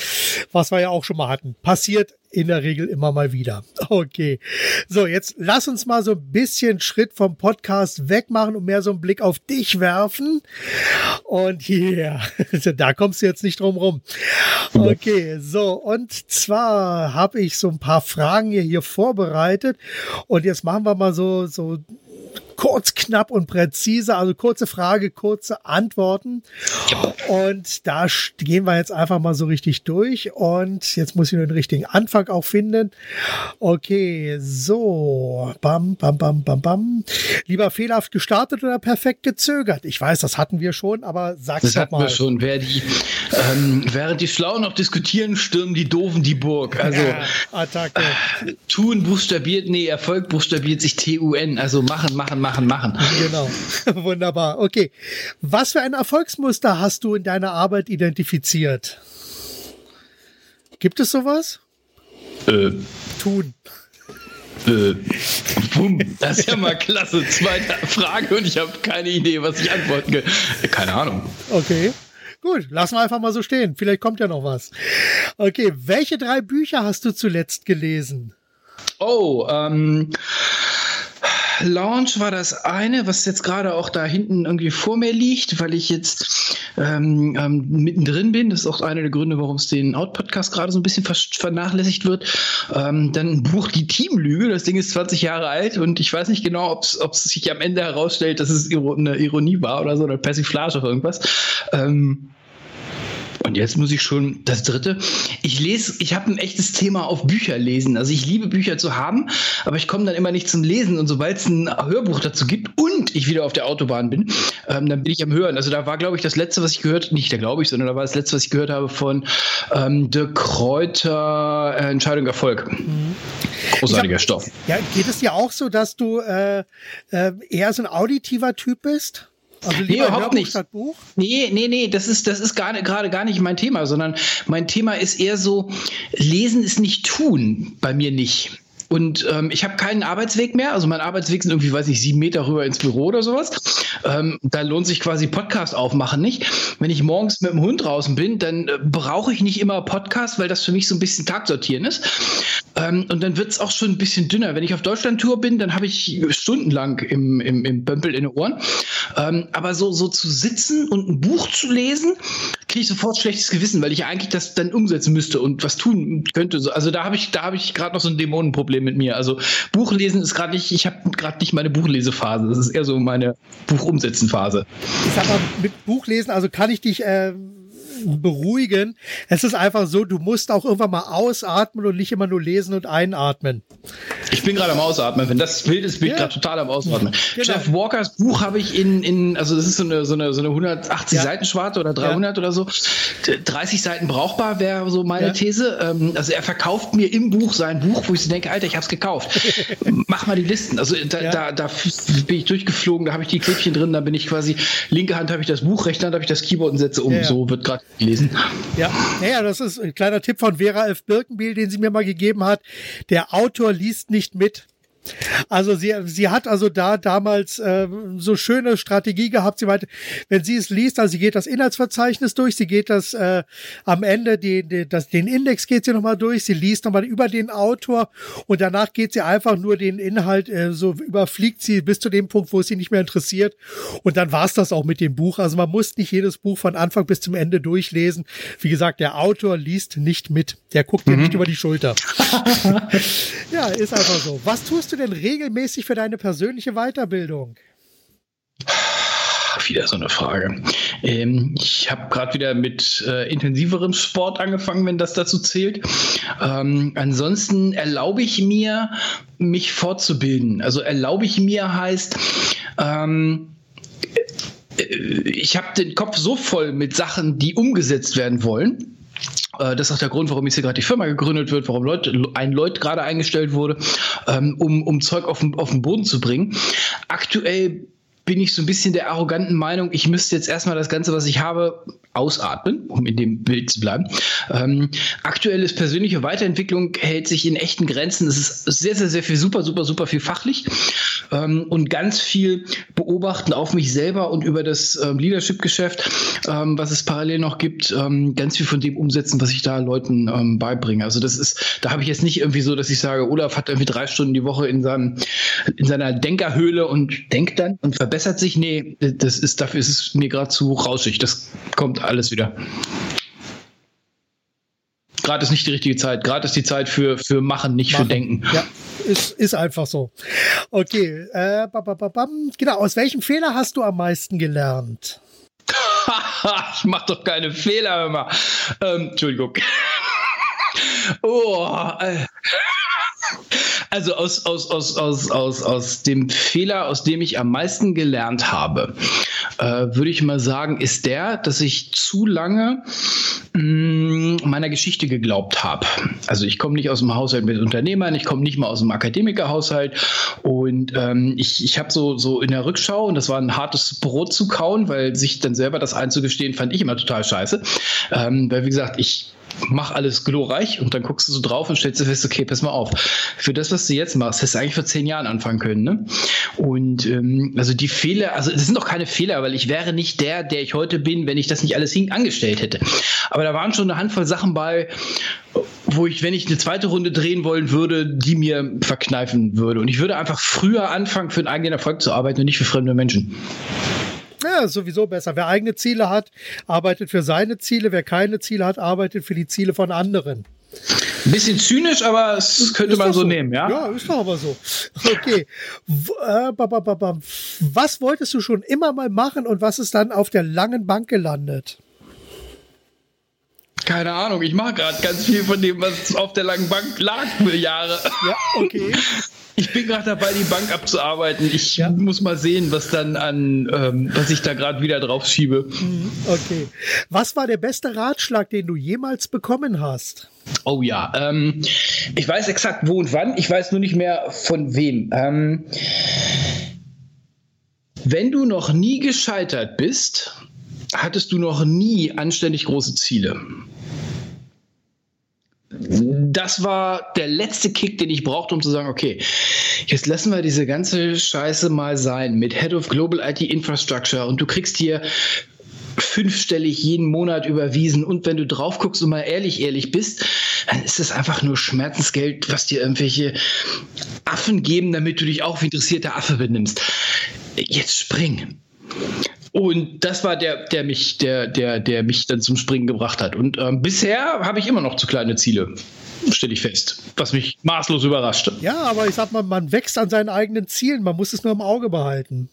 was wir ja auch schon mal hatten. Passiert in der Regel immer mal wieder. Okay. So, jetzt lass uns mal so ein bisschen Schritt vom Podcast wegmachen und mehr so einen Blick auf dich werfen. Und hier, yeah, da kommst du jetzt nicht drum rum. Okay, so, und zwar habe ich so ein paar Fragen hier, hier vorbereitet. Und jetzt machen wir mal so, so kurz, knapp und präzise. Also kurze Frage, kurze Antworten. Und da gehen wir jetzt einfach mal so richtig durch. Und jetzt muss ich nur den richtigen Anfang auch finden. Okay, so. Bam, bam, bam, bam, bam. Lieber fehlerhaft gestartet oder perfekt gezögert? Ich weiß, das hatten wir schon, aber sag's das doch mal. Das hatten wir schon. Wer die, ähm, während die Schlauen noch diskutieren, stürmen die Doofen die Burg. Also ja, Attacke. Äh, tun buchstabiert, nee, Erfolg buchstabiert sich T-U-N. Also machen, machen, machen, machen. Genau. Wunderbar. Okay. Was für ein Erfolgsmuster hast du in deiner Arbeit identifiziert? Gibt es sowas? Äh. Tun. Äh, boom, das ist ja mal klasse. Zweite Frage und ich habe keine Idee, was ich antworten kann. Keine Ahnung. Okay. Gut, lassen wir einfach mal so stehen. Vielleicht kommt ja noch was. Okay, welche drei Bücher hast du zuletzt gelesen? Oh, ähm, Launch war das eine, was jetzt gerade auch da hinten irgendwie vor mir liegt, weil ich jetzt ähm, ähm, mittendrin bin. Das ist auch einer der Gründe, warum es den Out-Podcast gerade so ein bisschen vernachlässigt wird. Ähm, dann ein Buch Die Teamlüge. Das Ding ist 20 Jahre alt und ich weiß nicht genau, ob es sich am Ende herausstellt, dass es eine Ironie war oder so, oder Persiflage auf irgendwas. Ähm, und jetzt muss ich schon das dritte. Ich lese, ich habe ein echtes Thema auf Bücher lesen. Also ich liebe Bücher zu haben, aber ich komme dann immer nicht zum Lesen. Und sobald es ein Hörbuch dazu gibt und ich wieder auf der Autobahn bin, ähm, dann bin ich am Hören. Also da war, glaube ich, das letzte, was ich gehört, nicht da glaube ich, sondern da war das letzte, was ich gehört habe von ähm, De Kräuter äh, Entscheidung Erfolg. Mhm. Großartiger hab, Stoff. Ja, geht es dir auch so, dass du äh, äh, eher so ein auditiver Typ bist? Also nee, überhaupt nicht. Buch? Nee, nee, nee, das ist, das ist gerade gar nicht mein Thema, sondern mein Thema ist eher so, lesen ist nicht tun, bei mir nicht. Und ähm, ich habe keinen Arbeitsweg mehr. Also mein Arbeitsweg sind irgendwie, weiß ich, sieben Meter rüber ins Büro oder sowas. Ähm, da lohnt sich quasi Podcast aufmachen nicht. Wenn ich morgens mit dem Hund draußen bin, dann äh, brauche ich nicht immer Podcast, weil das für mich so ein bisschen Tagsortieren ist. Ähm, und dann wird es auch schon ein bisschen dünner. Wenn ich auf Deutschland-Tour bin, dann habe ich stundenlang im, im, im Bömpel in den Ohren. Ähm, aber so, so zu sitzen und ein Buch zu lesen, kriege ich sofort schlechtes Gewissen, weil ich eigentlich das dann umsetzen müsste und was tun könnte. Also da habe ich, da habe ich gerade noch so ein Dämonenproblem mit mir. Also Buchlesen ist gerade nicht, ich habe gerade nicht meine Buchlesephase. Das ist eher so meine Buchumsetzenphase. Ich sag mal, mit Buchlesen, also kann ich dich äh, beruhigen. Es ist einfach so, du musst auch irgendwann mal ausatmen und nicht immer nur lesen und einatmen. Ich bin gerade am Ausatmen. Wenn das Bild ist, bin ich ja. gerade total am Ausatmen. Genau. Jeff Walkers Buch habe ich in, in, also das ist so eine, so eine, so eine 180 ja. Seiten Schwarte oder 300 ja. oder so. 30 Seiten brauchbar wäre so meine These. Ähm, also er verkauft mir im Buch sein Buch, wo ich so denke, Alter, ich habe es gekauft. Mach mal die Listen. Also da, da, da bin ich durchgeflogen, da habe ich die Klebchen drin, da bin ich quasi, linke Hand habe ich das Buch, rechte Hand habe ich das Keyboard und setze um. So wird gerade gelesen. Ja, naja, das ist ein kleiner Tipp von Vera F. Birkenbiel, den sie mir mal gegeben hat. Der Autor liest nicht mit. Also sie, sie hat also da damals äh, so schöne Strategie gehabt. Sie meinte, wenn sie es liest, also sie geht das Inhaltsverzeichnis durch, sie geht das äh, am Ende, die, die, das, den Index geht sie nochmal durch, sie liest nochmal über den Autor und danach geht sie einfach nur den Inhalt, äh, so überfliegt sie bis zu dem Punkt, wo es sie nicht mehr interessiert. Und dann war es das auch mit dem Buch. Also man muss nicht jedes Buch von Anfang bis zum Ende durchlesen. Wie gesagt, der Autor liest nicht mit. Der guckt dir mhm. nicht über die Schulter. ja, ist einfach so. Was tust du du denn regelmäßig für deine persönliche Weiterbildung? Wieder so eine Frage. Ähm, ich habe gerade wieder mit äh, intensiverem Sport angefangen, wenn das dazu zählt. Ähm, ansonsten erlaube ich mir, mich fortzubilden. Also erlaube ich mir heißt, ähm, äh, ich habe den Kopf so voll mit Sachen, die umgesetzt werden wollen, das ist auch der Grund, warum jetzt hier gerade die Firma gegründet wird, warum Leute, ein Leut gerade eingestellt wurde, ähm, um, um Zeug auf den, auf den Boden zu bringen. Aktuell bin ich so ein bisschen der arroganten Meinung, ich müsste jetzt erstmal das Ganze, was ich habe, ausatmen, um in dem Bild zu bleiben. Ähm, aktuell persönliche Weiterentwicklung hält sich in echten Grenzen. Es ist sehr, sehr, sehr viel, super, super, super viel fachlich ähm, und ganz viel beobachten auf mich selber und über das ähm, Leadership-Geschäft, ähm, was es parallel noch gibt, ähm, ganz viel von dem umsetzen, was ich da Leuten ähm, beibringe. Also das ist, da habe ich jetzt nicht irgendwie so, dass ich sage, Olaf hat irgendwie drei Stunden die Woche in, seinem, in seiner Denkerhöhle und denkt dann und verbessert sich. Nee, das ist, dafür ist es mir gerade zu rauschig. Das kommt alles wieder. Gerade ist nicht die richtige Zeit. Gerade ist die Zeit für, für Machen, nicht Machen. für Denken. Ja, ist, ist einfach so. Okay, äh, genau. Aus welchem Fehler hast du am meisten gelernt? ich mach doch keine Fehler immer. Ähm, Entschuldigung. oh, äh. Also aus, aus, aus, aus, aus, aus dem Fehler, aus dem ich am meisten gelernt habe, äh, würde ich mal sagen, ist der, dass ich zu lange mh, mm, meiner Geschichte geglaubt habe. Also ich komme nicht aus dem Haushalt mit Unternehmern, ich komme nicht mal aus dem Akademikerhaushalt und ähm, ich, ich habe so, so in der Rückschau, und das war ein hartes Brot zu kauen, weil sich dann selber das einzugestehen, fand ich immer total scheiße. Ähm, weil wie gesagt, ich mach alles glorreich und dann guckst du so drauf und stellst du fest, okay, pass mal auf. Für das, was du jetzt machst, hättest du eigentlich vor zehn Jahren anfangen können. Ne? Und ähm, also die Fehler, also das sind doch keine Fehler, weil ich wäre nicht der, der ich heute bin, wenn ich das nicht alles hin angestellt hätte. Aber da waren schon eine Handvoll Sachen bei, wo ich, wenn ich eine zweite Runde drehen wollen würde, die mir verkneifen würde. Und ich würde einfach früher anfangen, für einen eigenen Erfolg zu arbeiten und nicht für fremde Menschen. Ja, sowieso besser. Wer eigene Ziele hat, arbeitet für seine Ziele. Wer keine Ziele hat, arbeitet für die Ziele von anderen. Ein bisschen zynisch, aber es könnte man so, so, nehmen, ja? Ja, ist doch aber so. Okay. Äh, was wolltest du schon immer mal machen und was ist dann auf der langen Bank gelandet? Keine Ahnung, ich mache gerade ganz viel von dem, was auf der langen Bank lag für Jahre. Ja, okay. Ich bin gerade dabei, die Bank abzuarbeiten. Ich ja. muss mal sehen, was dann an, ähm, was ich da gerade wieder drauf schiebe. Mhm, okay. Was war der beste Ratschlag, den du jemals bekommen hast? Oh ja, ähm, ich weiß exakt wo und wann. Ich weiß nur nicht mehr von wem. Ähm, wenn du noch nie gescheitert bist, hattest du noch nie anständig große Ziele das war der letzte Kick, den ich brauchte, um zu sagen, okay, jetzt lassen wir diese ganze Scheiße mal sein mit Head of Global IT Infrastructure und du kriegst hier fünfstellig jeden Monat überwiesen und wenn du drauf guckst und mal ehrlich, ehrlich bist, dann ist es einfach nur Schmerzensgeld, was dir irgendwelche Affen geben, damit du dich auch wie interessierter Affe benimmst. Jetzt spring. Und das war der, der mich, der, der, der mich dann zum Springen gebracht hat. Und ähm, bisher habe ich immer noch zu kleine Ziele stelle ich fest, was mich maßlos überraschte. Ja, aber ich sag mal, man wächst an seinen eigenen Zielen, man muss es nur im Auge behalten.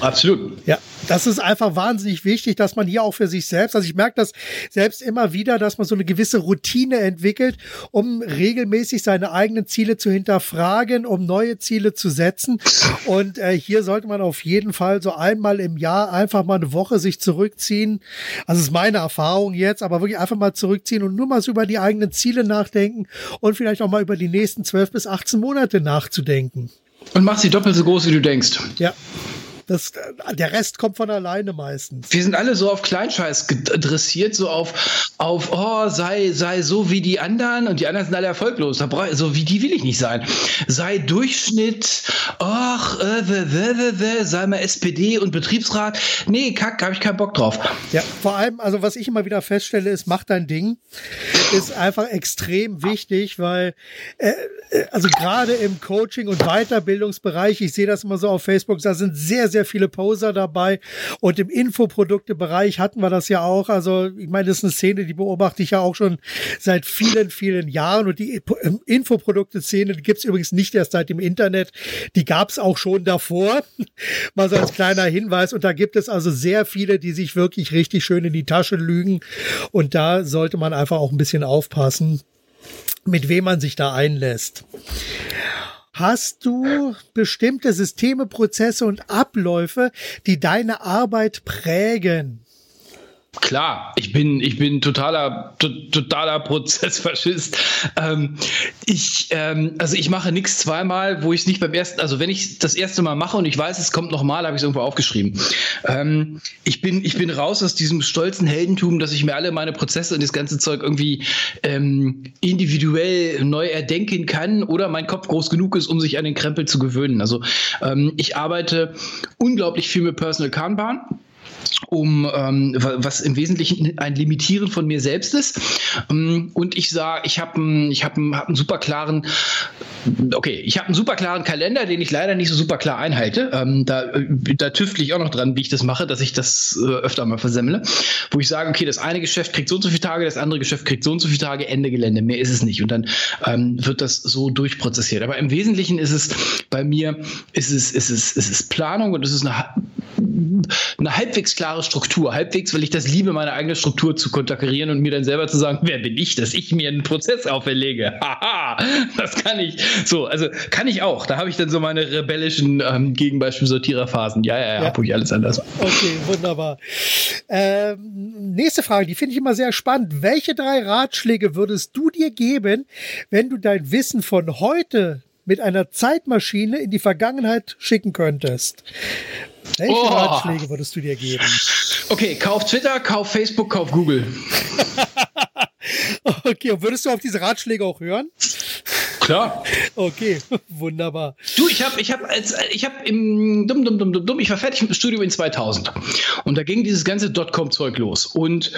Absolut. Ja, das ist einfach wahnsinnig wichtig, dass man hier auch für sich selbst, also ich merke das selbst immer wieder, dass man so eine gewisse Routine entwickelt, um regelmäßig seine eigenen Ziele zu hinterfragen, um neue Ziele zu setzen. Und äh, hier sollte man auf jeden Fall so einmal im Jahr einfach mal eine Woche sich zurückziehen. Also ist meine Erfahrung jetzt, aber wirklich einfach mal zurückziehen und nur mal so über die eigenen Ziele nachdenken und vielleicht auch mal über die nächsten 12 bis 18 Monate nachzudenken. Und mach sie doppelt so groß, wie du denkst. Ja. Das, der Rest kommt von alleine meistens. Wir sind alle so auf Kleinscheiß dressiert, so auf, auf oh, sei, sei so wie die anderen und die anderen sind alle erfolglos. So wie die will ich nicht sein. Sei Durchschnitt, ach, äh, sei mal SPD und Betriebsrat. Nee, kack, habe ich keinen Bock drauf. Ja, vor allem, also was ich immer wieder feststelle, ist, mach dein Ding. Ist einfach extrem wichtig, weil, äh, äh also gerade im Coaching- und Weiterbildungsbereich, ich sehe das immer so auf Facebook, da sind sehr, sehr viele Poser dabei. Und im Infoproduktebereich hatten wir das ja auch. Also, ich meine, das ist eine Szene, die beobachte ich ja auch schon seit vielen, vielen Jahren. Und die Infoprodukte-Szene, gibt es übrigens nicht erst seit dem Internet. Die gab es auch schon davor. Mal so als kleiner Hinweis. Und da gibt es also sehr viele, die sich wirklich richtig schön in die Tasche lügen. Und da sollte man einfach auch ein bisschen aufpassen, mit wem man sich da einlässt. Hast du bestimmte Systeme, Prozesse und Abläufe, die deine Arbeit prägen? Klar, ich bin, ich bin totaler, to, totaler Prozessfaschist. Ähm, ich, ähm, also ich mache nichts zweimal, wo ich es nicht beim ersten, also wenn ich das erste Mal mache und ich weiß, es kommt nochmal, habe ich es irgendwo aufgeschrieben. Ähm, ich bin, ich bin raus aus diesem stolzen Heldentum, dass ich mir alle meine Prozesse und das ganze Zeug irgendwie ähm, individuell neu erdenken kann oder mein Kopf groß genug ist, um sich an den Krempel zu gewöhnen. Also ähm, ich arbeite unglaublich viel mit Personal Kanban um ähm, was im Wesentlichen ein Limitieren von mir selbst ist. Ähm, und ich sage, ich habe ich hab, hab einen super klaren, okay, ich habe einen super klaren Kalender, den ich leider nicht so super klar einhalte. Ähm, da, da tüftle ich auch noch dran, wie ich das mache, dass ich das äh, öfter mal versemmle. Wo ich sage, okay, das eine Geschäft kriegt so und so viele Tage, das andere Geschäft kriegt so und so viele Tage, Ende Gelände. Mehr ist es nicht. Und dann ähm, wird das so durchprozessiert. Aber im Wesentlichen ist es bei mir, ist es, ist es, ist es Planung und es ist eine eine halbwegs klare Struktur. Halbwegs, weil ich das liebe, meine eigene Struktur zu konterkarieren und mir dann selber zu sagen, wer bin ich, dass ich mir einen Prozess auferlege. Haha, das kann ich. So, also kann ich auch. Da habe ich dann so meine rebellischen ähm, Gegenbeispiel-Sortiererphasen. Ja, ja, ja, ja. ich alles anders Okay, wunderbar. Ähm, nächste Frage, die finde ich immer sehr spannend. Welche drei Ratschläge würdest du dir geben, wenn du dein Wissen von heute mit einer Zeitmaschine in die Vergangenheit schicken könntest? Welche oh. Ratschläge würdest du dir geben? Okay, kauf Twitter, kauf Facebook, kauf Google. okay, und würdest du auf diese Ratschläge auch hören? Klar. Okay, wunderbar. Du, ich habe ich hab als ich habe im dumm dumm dumm dumm dumm, ich war fertig mit dem Studium in 2000 und da ging dieses ganze Dotcom Zeug los und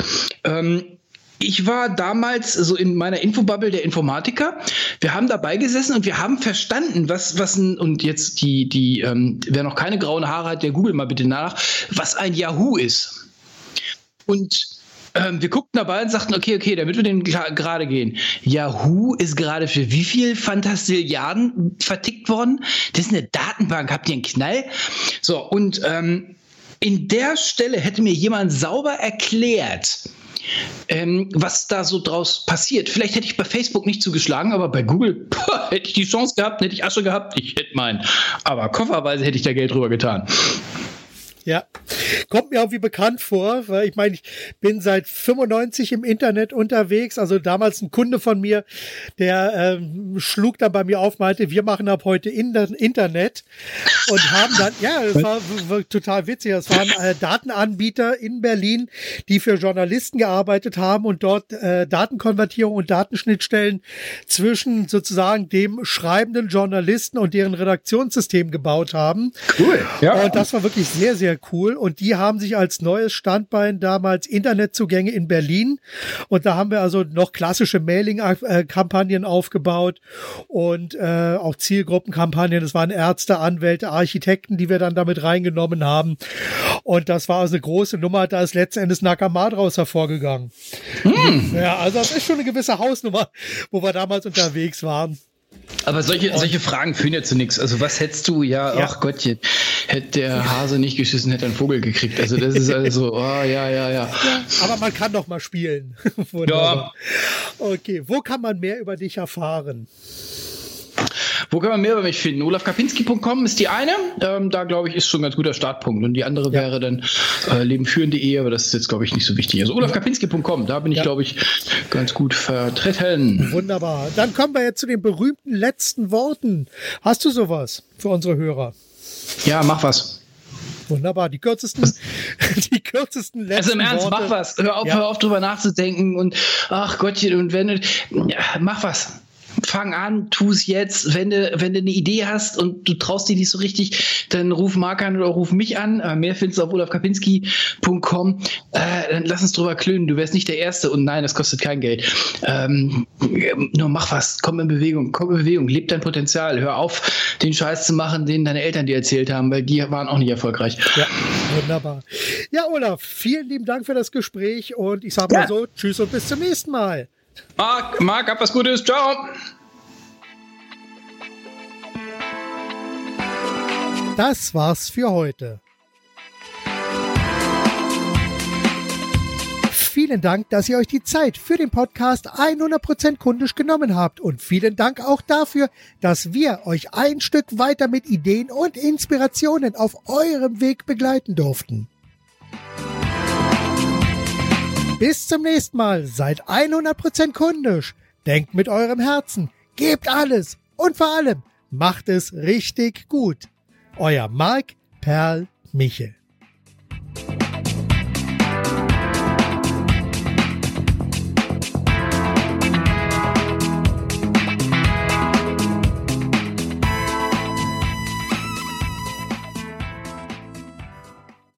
ähm, ich war damals so in meiner Infobubble der Informatiker. Wir haben dabei gesessen und wir haben verstanden, was, was ein, und jetzt die, die, ähm, wer noch keine grauen Haare hat, der googelt mal bitte nach, was ein Yahoo ist. Und ähm, wir guckten dabei und sagten, okay, okay, damit wir den gerade gehen. Yahoo ist gerade für wie viel Fantastilliarden vertickt worden? Das ist eine Datenbank. Habt ihr einen Knall? So, und ähm, in der Stelle hätte mir jemand sauber erklärt, ähm, was da so draus passiert. Vielleicht hätte ich bei Facebook nicht zugeschlagen, aber bei Google boah, hätte ich die Chance gehabt, hätte ich Asche gehabt, ich hätte meinen. Aber kofferweise hätte ich da Geld drüber getan. Ja, kommt mir irgendwie bekannt vor, weil ich meine, ich bin seit 95 im Internet unterwegs. Also damals ein Kunde von mir, der ähm, schlug dann bei mir auf, meinte, wir machen ab heute Internet und haben dann, ja, das war, war total witzig. Das waren äh, Datenanbieter in Berlin, die für Journalisten gearbeitet haben und dort äh, Datenkonvertierung und Datenschnittstellen zwischen sozusagen dem schreibenden Journalisten und deren Redaktionssystem gebaut haben. Cool. Ja. Und das war wirklich sehr, sehr cool. Und die haben sich als neues Standbein damals Internetzugänge in Berlin. Und da haben wir also noch klassische Mailing-Kampagnen aufgebaut und äh, auch Zielgruppenkampagnen. Das waren Ärzte, Anwälte, Architekten, die wir dann damit reingenommen haben. Und das war also eine große Nummer. Da ist letzten Endes Nakama draus hervorgegangen. Hm. Ja, also das ist schon eine gewisse Hausnummer, wo wir damals unterwegs waren. Aber solche, solche Fragen führen ja zu nichts. Also was hättest du, ja, ja. ach Gottchen, hätte der Hase nicht geschissen, hätte ein Vogel gekriegt. Also das ist also, oh, ja, ja, ja, ja. Aber man kann doch mal spielen. ja. Okay, wo kann man mehr über dich erfahren? Wo kann man mehr über mich finden? olafkapinski.com ist die eine. Ähm, da, glaube ich, ist schon ein ganz guter Startpunkt. Und die andere ja. wäre dann äh, lebenführen.de, aber das ist jetzt, glaube ich, nicht so wichtig. Also olafkapinski.com, da bin ich, ja. glaube ich, ganz gut vertreten. Wunderbar. Dann kommen wir jetzt zu den berühmten letzten Worten. Hast du sowas für unsere Hörer? Ja, mach was. Wunderbar, die kürzesten, die kürzesten letzten Also im Ernst, Worte. mach was. Hör auf, ja. hör auf drüber nachzudenken und ach Gottchen, und wenn du, ja, mach was fang an, tu es jetzt. Wenn du, wenn du eine Idee hast und du traust dich nicht so richtig, dann ruf Marc an oder ruf mich an. Äh, mehr findest du auf olafkapinski.com. Äh, dann lass uns drüber klönen. Du wärst nicht der Erste und nein, das kostet kein Geld. Ähm, nur mach was, komm in Bewegung, komm in Bewegung, leb dein Potenzial. Hör auf, den Scheiß zu machen, den deine Eltern dir erzählt haben, weil die waren auch nicht erfolgreich. Ja, wunderbar. Ja, Olaf, vielen lieben Dank für das Gespräch und ich sage mal ja. so, tschüss und bis zum nächsten Mal. Marc, Marc, hab was Gutes. Ciao. Das war's für heute. Vielen Dank, dass ihr euch die Zeit für den Podcast 100% kundisch genommen habt und vielen Dank auch dafür, dass wir euch ein Stück weiter mit Ideen und Inspirationen auf eurem Weg begleiten durften. Bis zum nächsten Mal. Seid 100% kundisch. Denkt mit eurem Herzen. Gebt alles. Und vor allem, macht es richtig gut. Euer Marc Perl Michel.